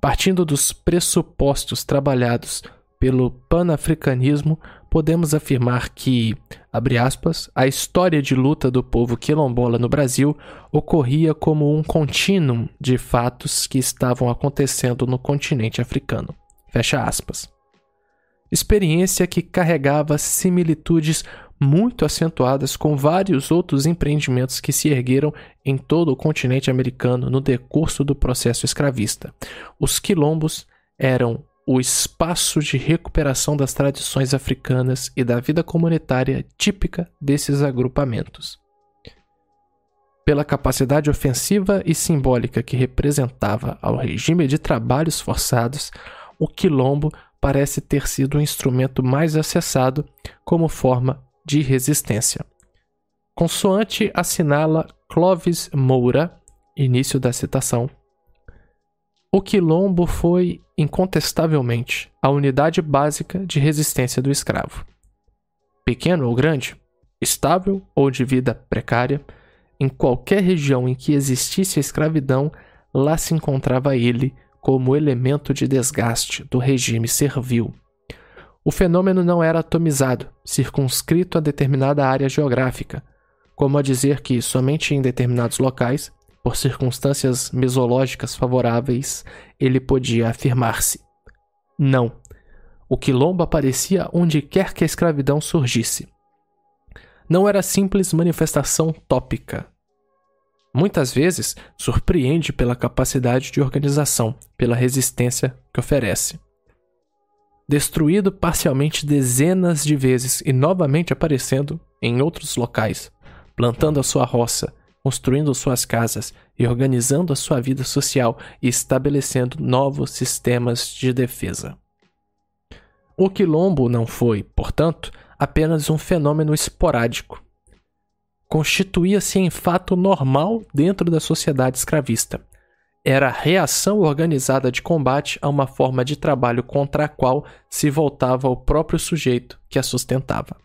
Partindo dos pressupostos trabalhados pelo panafricanismo, podemos afirmar que, abre aspas, a história de luta do povo quilombola no Brasil ocorria como um contínuo de fatos que estavam acontecendo no continente africano. Fecha aspas. Experiência que carregava similitudes muito acentuadas com vários outros empreendimentos que se ergueram em todo o continente americano no decurso do processo escravista. Os quilombos eram o espaço de recuperação das tradições africanas e da vida comunitária típica desses agrupamentos. Pela capacidade ofensiva e simbólica que representava ao regime de trabalhos forçados, o quilombo parece ter sido o instrumento mais acessado como forma de resistência. Consoante assinala Clovis Moura, início da citação, o quilombo foi, incontestavelmente, a unidade básica de resistência do escravo. Pequeno ou grande, estável ou de vida precária, em qualquer região em que existisse a escravidão, lá se encontrava ele como elemento de desgaste do regime servil. O fenômeno não era atomizado, circunscrito a determinada área geográfica, como a dizer que somente em determinados locais, por circunstâncias mesológicas favoráveis, ele podia afirmar-se. Não. O quilombo aparecia onde quer que a escravidão surgisse. Não era simples manifestação tópica. Muitas vezes surpreende pela capacidade de organização, pela resistência que oferece destruído parcialmente dezenas de vezes e novamente aparecendo em outros locais, plantando a sua roça, construindo suas casas e organizando a sua vida social e estabelecendo novos sistemas de defesa. O quilombo não foi, portanto, apenas um fenômeno esporádico. Constituía-se em fato normal dentro da sociedade escravista, era reação organizada de combate a uma forma de trabalho contra a qual se voltava o próprio sujeito que a sustentava.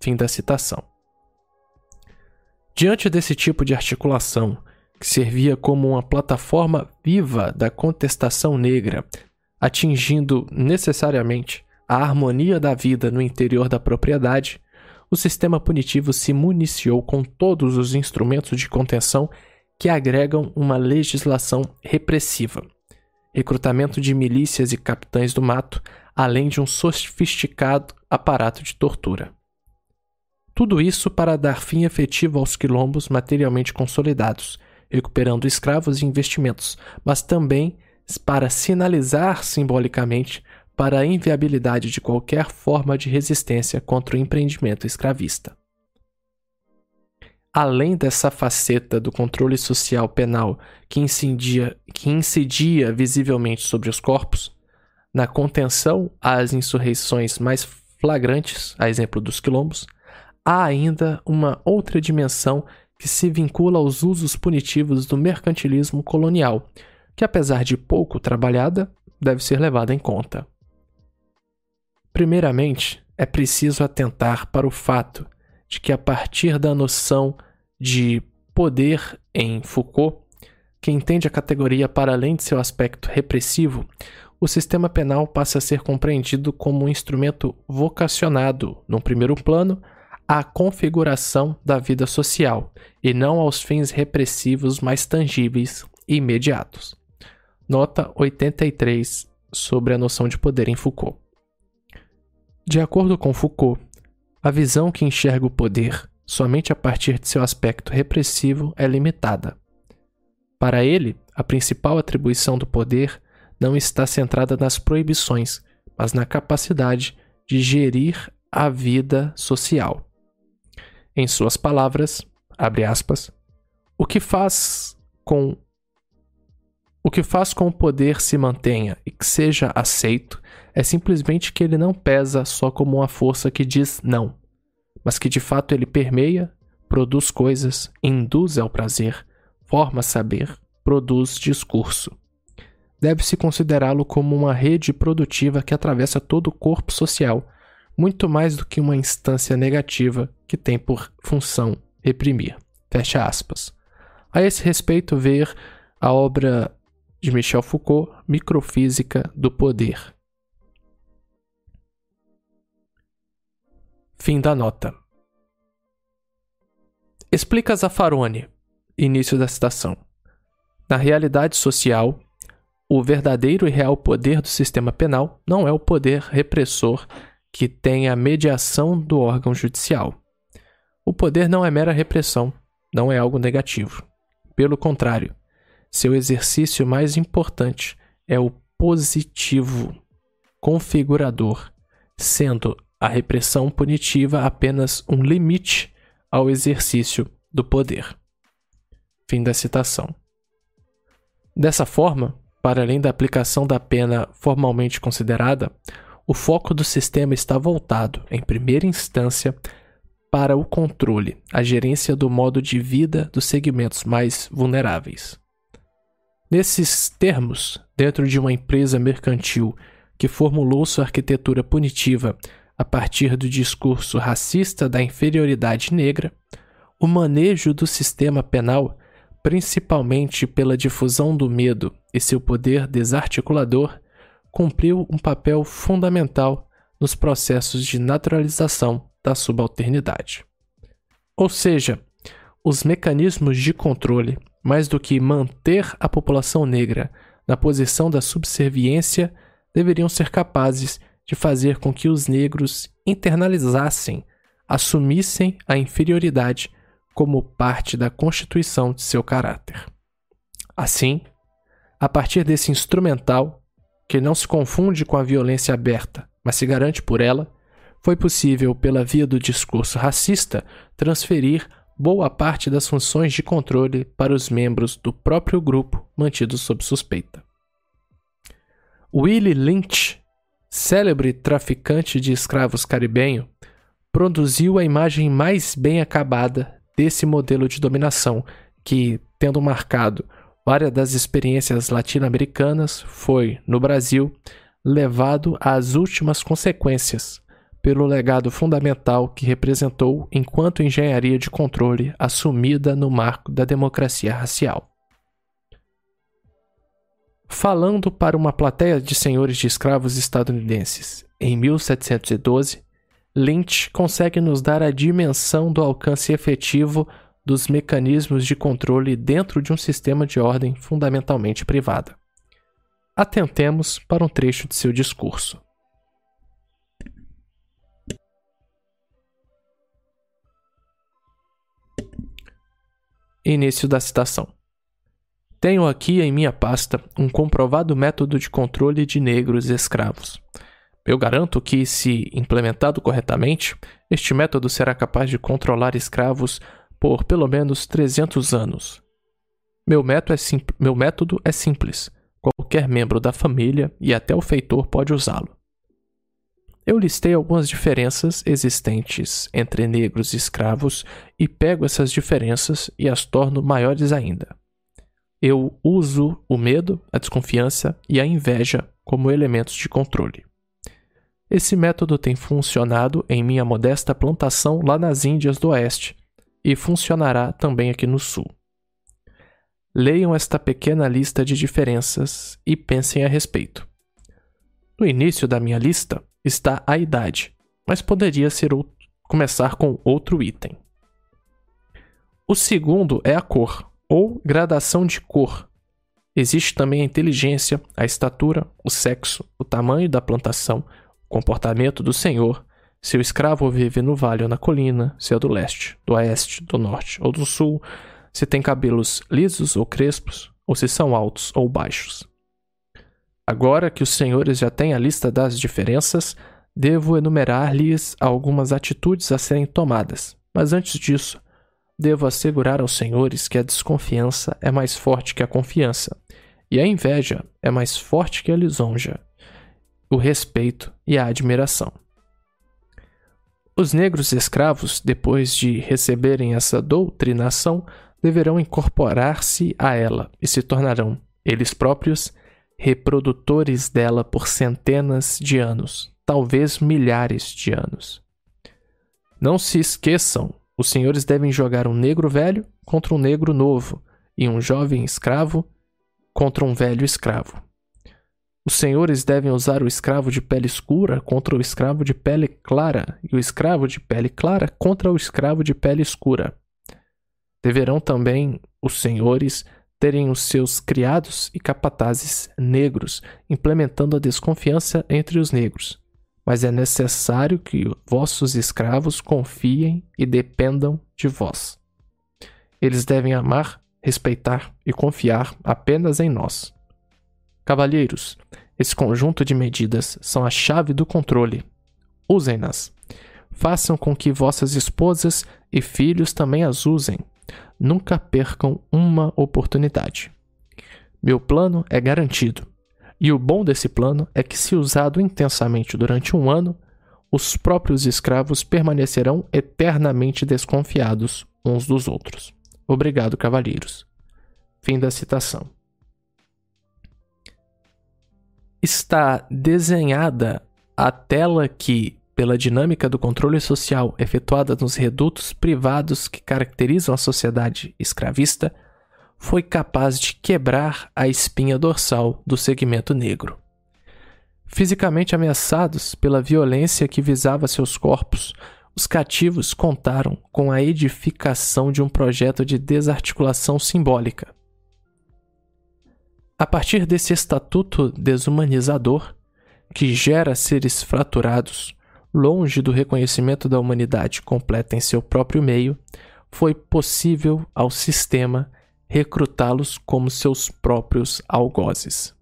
Fim da citação. Diante desse tipo de articulação, que servia como uma plataforma viva da contestação negra, atingindo necessariamente a harmonia da vida no interior da propriedade, o sistema punitivo se municiou com todos os instrumentos de contenção que agregam uma legislação repressiva, recrutamento de milícias e capitães do mato, além de um sofisticado aparato de tortura. Tudo isso para dar fim efetivo aos quilombos materialmente consolidados, recuperando escravos e investimentos, mas também para sinalizar simbolicamente para a inviabilidade de qualquer forma de resistência contra o empreendimento escravista além dessa faceta do controle social penal que incidia, que incidia visivelmente sobre os corpos, na contenção às insurreições mais flagrantes, a exemplo dos quilombos, há ainda uma outra dimensão que se vincula aos usos punitivos do mercantilismo colonial, que apesar de pouco trabalhada, deve ser levada em conta. Primeiramente, é preciso atentar para o fato de que, a partir da noção de poder em Foucault, que entende a categoria para além de seu aspecto repressivo, o sistema penal passa a ser compreendido como um instrumento vocacionado, num primeiro plano, à configuração da vida social e não aos fins repressivos mais tangíveis e imediatos. nota 83 sobre a noção de poder em Foucault. De acordo com Foucault, a visão que enxerga o poder somente a partir de seu aspecto repressivo é limitada. Para ele, a principal atribuição do poder não está centrada nas proibições, mas na capacidade de gerir a vida social. Em suas palavras, abre aspas, o que faz com o que faz com o poder se mantenha e que seja aceito é simplesmente que ele não pesa só como uma força que diz não, mas que de fato ele permeia, produz coisas, induz ao prazer, forma saber, produz discurso. Deve-se considerá-lo como uma rede produtiva que atravessa todo o corpo social, muito mais do que uma instância negativa que tem por função reprimir. Fecha aspas. A esse respeito, ver a obra de Michel Foucault, Microfísica do Poder. Fim da nota. Explica Zaffaroni, início da citação. Na realidade social, o verdadeiro e real poder do sistema penal não é o poder repressor que tem a mediação do órgão judicial. O poder não é mera repressão, não é algo negativo. Pelo contrário, seu exercício mais importante é o positivo configurador, sendo a repressão punitiva apenas um limite ao exercício do poder. Fim da citação. Dessa forma, para além da aplicação da pena formalmente considerada, o foco do sistema está voltado, em primeira instância, para o controle, a gerência do modo de vida dos segmentos mais vulneráveis. Nesses termos, dentro de uma empresa mercantil que formulou sua arquitetura punitiva a partir do discurso racista da inferioridade negra, o manejo do sistema penal, principalmente pela difusão do medo e seu poder desarticulador, cumpriu um papel fundamental nos processos de naturalização da subalternidade. Ou seja, os mecanismos de controle, mais do que manter a população negra na posição da subserviência, deveriam ser capazes de fazer com que os negros internalizassem, assumissem a inferioridade como parte da constituição de seu caráter. Assim, a partir desse instrumental, que não se confunde com a violência aberta, mas se garante por ela, foi possível, pela via do discurso racista, transferir boa parte das funções de controle para os membros do próprio grupo mantidos sob suspeita. Willie Lynch, célebre traficante de escravos caribenho, produziu a imagem mais bem acabada desse modelo de dominação que, tendo marcado várias das experiências latino-americanas, foi, no Brasil, levado às últimas consequências, pelo legado fundamental que representou enquanto engenharia de controle assumida no marco da democracia racial. Falando para uma plateia de senhores de escravos estadunidenses em 1712, Lynch consegue nos dar a dimensão do alcance efetivo dos mecanismos de controle dentro de um sistema de ordem fundamentalmente privada. Atentemos para um trecho de seu discurso. Início da citação. Tenho aqui em minha pasta um comprovado método de controle de negros escravos. Eu garanto que, se implementado corretamente, este método será capaz de controlar escravos por pelo menos 300 anos. Meu método, é meu método é simples. Qualquer membro da família e até o feitor pode usá-lo. Eu listei algumas diferenças existentes entre negros e escravos e pego essas diferenças e as torno maiores ainda. Eu uso o medo, a desconfiança e a inveja como elementos de controle. Esse método tem funcionado em minha modesta plantação lá nas Índias do Oeste e funcionará também aqui no Sul. Leiam esta pequena lista de diferenças e pensem a respeito. No início da minha lista, está a idade, mas poderia ser começar com outro item. O segundo é a cor, ou gradação de cor. Existe também a inteligência, a estatura, o sexo, o tamanho da plantação, o comportamento do senhor, se o escravo vive no vale ou na colina, se é do leste, do oeste, do norte ou do sul, se tem cabelos lisos ou crespos, ou se são altos ou baixos. Agora que os senhores já têm a lista das diferenças, devo enumerar-lhes algumas atitudes a serem tomadas. Mas antes disso, devo assegurar aos senhores que a desconfiança é mais forte que a confiança, e a inveja é mais forte que a lisonja, o respeito e a admiração. Os negros escravos, depois de receberem essa doutrinação, deverão incorporar-se a ela e se tornarão, eles próprios, reprodutores dela por centenas de anos, talvez milhares de anos. Não se esqueçam, os senhores devem jogar um negro velho contra um negro novo e um jovem escravo contra um velho escravo. Os senhores devem usar o escravo de pele escura contra o escravo de pele clara, e o escravo de pele clara contra o escravo de pele escura. Deverão também os senhores terem os seus criados e capatazes negros, implementando a desconfiança entre os negros. Mas é necessário que vossos escravos confiem e dependam de vós. Eles devem amar, respeitar e confiar apenas em nós. Cavalheiros, esse conjunto de medidas são a chave do controle. Usem-nas. Façam com que vossas esposas e filhos também as usem. Nunca percam uma oportunidade. Meu plano é garantido. E o bom desse plano é que, se usado intensamente durante um ano, os próprios escravos permanecerão eternamente desconfiados uns dos outros. Obrigado, cavalheiros. Fim da citação. está desenhada a tela que, pela dinâmica do controle social efetuada nos redutos privados que caracterizam a sociedade escravista, foi capaz de quebrar a espinha dorsal do segmento negro. Fisicamente ameaçados pela violência que visava seus corpos, os cativos contaram com a edificação de um projeto de desarticulação simbólica a partir desse estatuto desumanizador, que gera seres fraturados, longe do reconhecimento da humanidade completa em seu próprio meio, foi possível ao sistema recrutá-los como seus próprios algozes.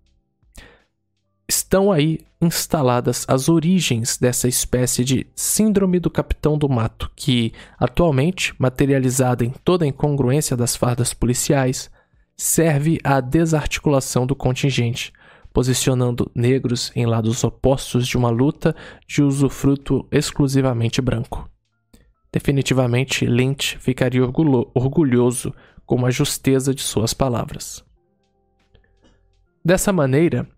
Estão aí instaladas as origens dessa espécie de síndrome do capitão do mato, que, atualmente, materializada em toda a incongruência das fardas policiais, serve à desarticulação do contingente, posicionando negros em lados opostos de uma luta de usufruto exclusivamente branco. Definitivamente, Lynch ficaria orgulhoso com a justeza de suas palavras. Dessa maneira,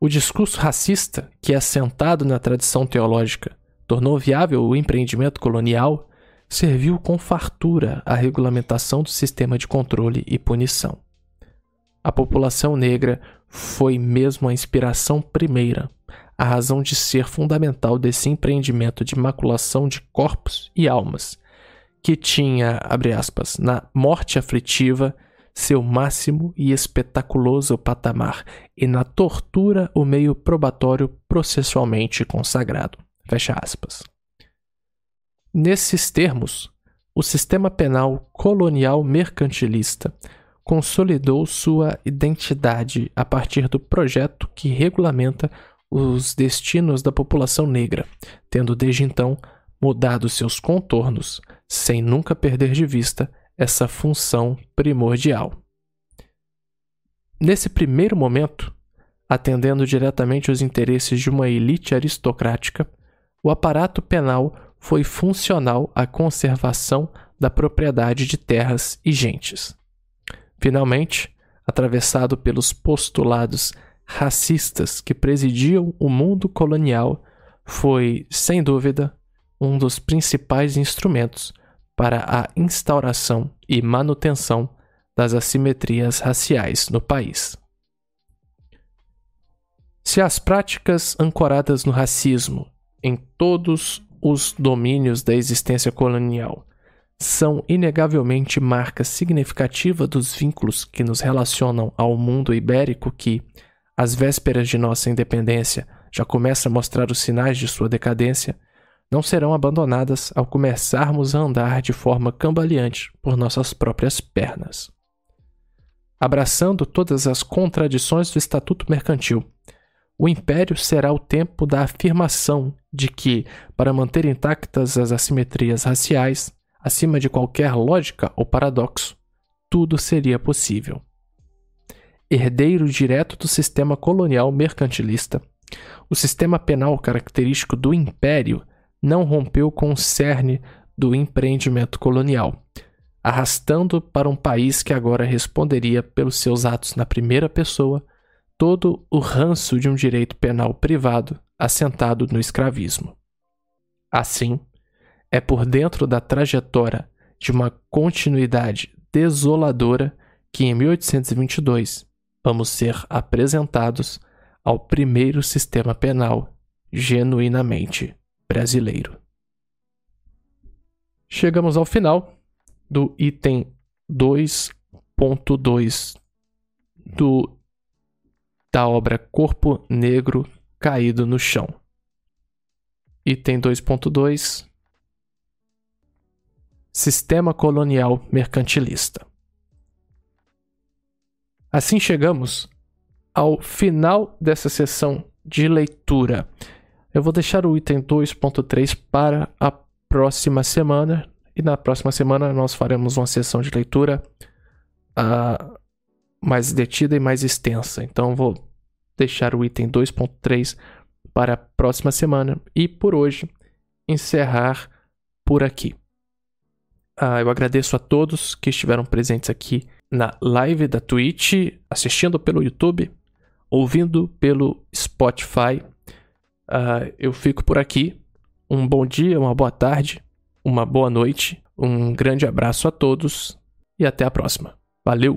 o discurso racista, que é assentado na tradição teológica, tornou viável o empreendimento colonial, serviu com fartura à regulamentação do sistema de controle e punição. A população negra foi mesmo a inspiração primeira, a razão de ser fundamental desse empreendimento de maculação de corpos e almas, que tinha, abre aspas, na morte aflitiva seu máximo e espetaculoso patamar, e na tortura o meio probatório processualmente consagrado. Fecha aspas. Nesses termos, o sistema penal colonial mercantilista consolidou sua identidade a partir do projeto que regulamenta os destinos da população negra, tendo desde então mudado seus contornos, sem nunca perder de vista essa função primordial. Nesse primeiro momento, atendendo diretamente aos interesses de uma elite aristocrática, o aparato penal foi funcional à conservação da propriedade de terras e gentes. Finalmente, atravessado pelos postulados racistas que presidiam o mundo colonial, foi, sem dúvida, um dos principais instrumentos para a instauração e manutenção das assimetrias raciais no país. Se as práticas ancoradas no racismo em todos os domínios da existência colonial são inegavelmente marca significativa dos vínculos que nos relacionam ao mundo ibérico que, às vésperas de nossa independência, já começa a mostrar os sinais de sua decadência, não serão abandonadas ao começarmos a andar de forma cambaleante por nossas próprias pernas. Abraçando todas as contradições do Estatuto Mercantil, o Império será o tempo da afirmação de que, para manter intactas as assimetrias raciais, acima de qualquer lógica ou paradoxo, tudo seria possível. Herdeiro direto do sistema colonial mercantilista, o sistema penal característico do Império não rompeu com o cerne do empreendimento colonial, arrastando para um país que agora responderia pelos seus atos na primeira pessoa todo o ranço de um direito penal privado assentado no escravismo. Assim, é por dentro da trajetória de uma continuidade desoladora que em 1822 vamos ser apresentados ao primeiro sistema penal genuinamente brasileiro. Chegamos ao final do item 2.2 do da obra Corpo Negro Caído no Chão. Item 2.2 Sistema Colonial Mercantilista. Assim chegamos ao final dessa sessão de leitura. Eu vou deixar o item 2.3 para a próxima semana. E na próxima semana nós faremos uma sessão de leitura uh, mais detida e mais extensa. Então vou deixar o item 2.3 para a próxima semana. E por hoje, encerrar por aqui. Uh, eu agradeço a todos que estiveram presentes aqui na live da Twitch, assistindo pelo YouTube, ouvindo pelo Spotify Uh, eu fico por aqui. Um bom dia, uma boa tarde, uma boa noite, um grande abraço a todos e até a próxima. Valeu!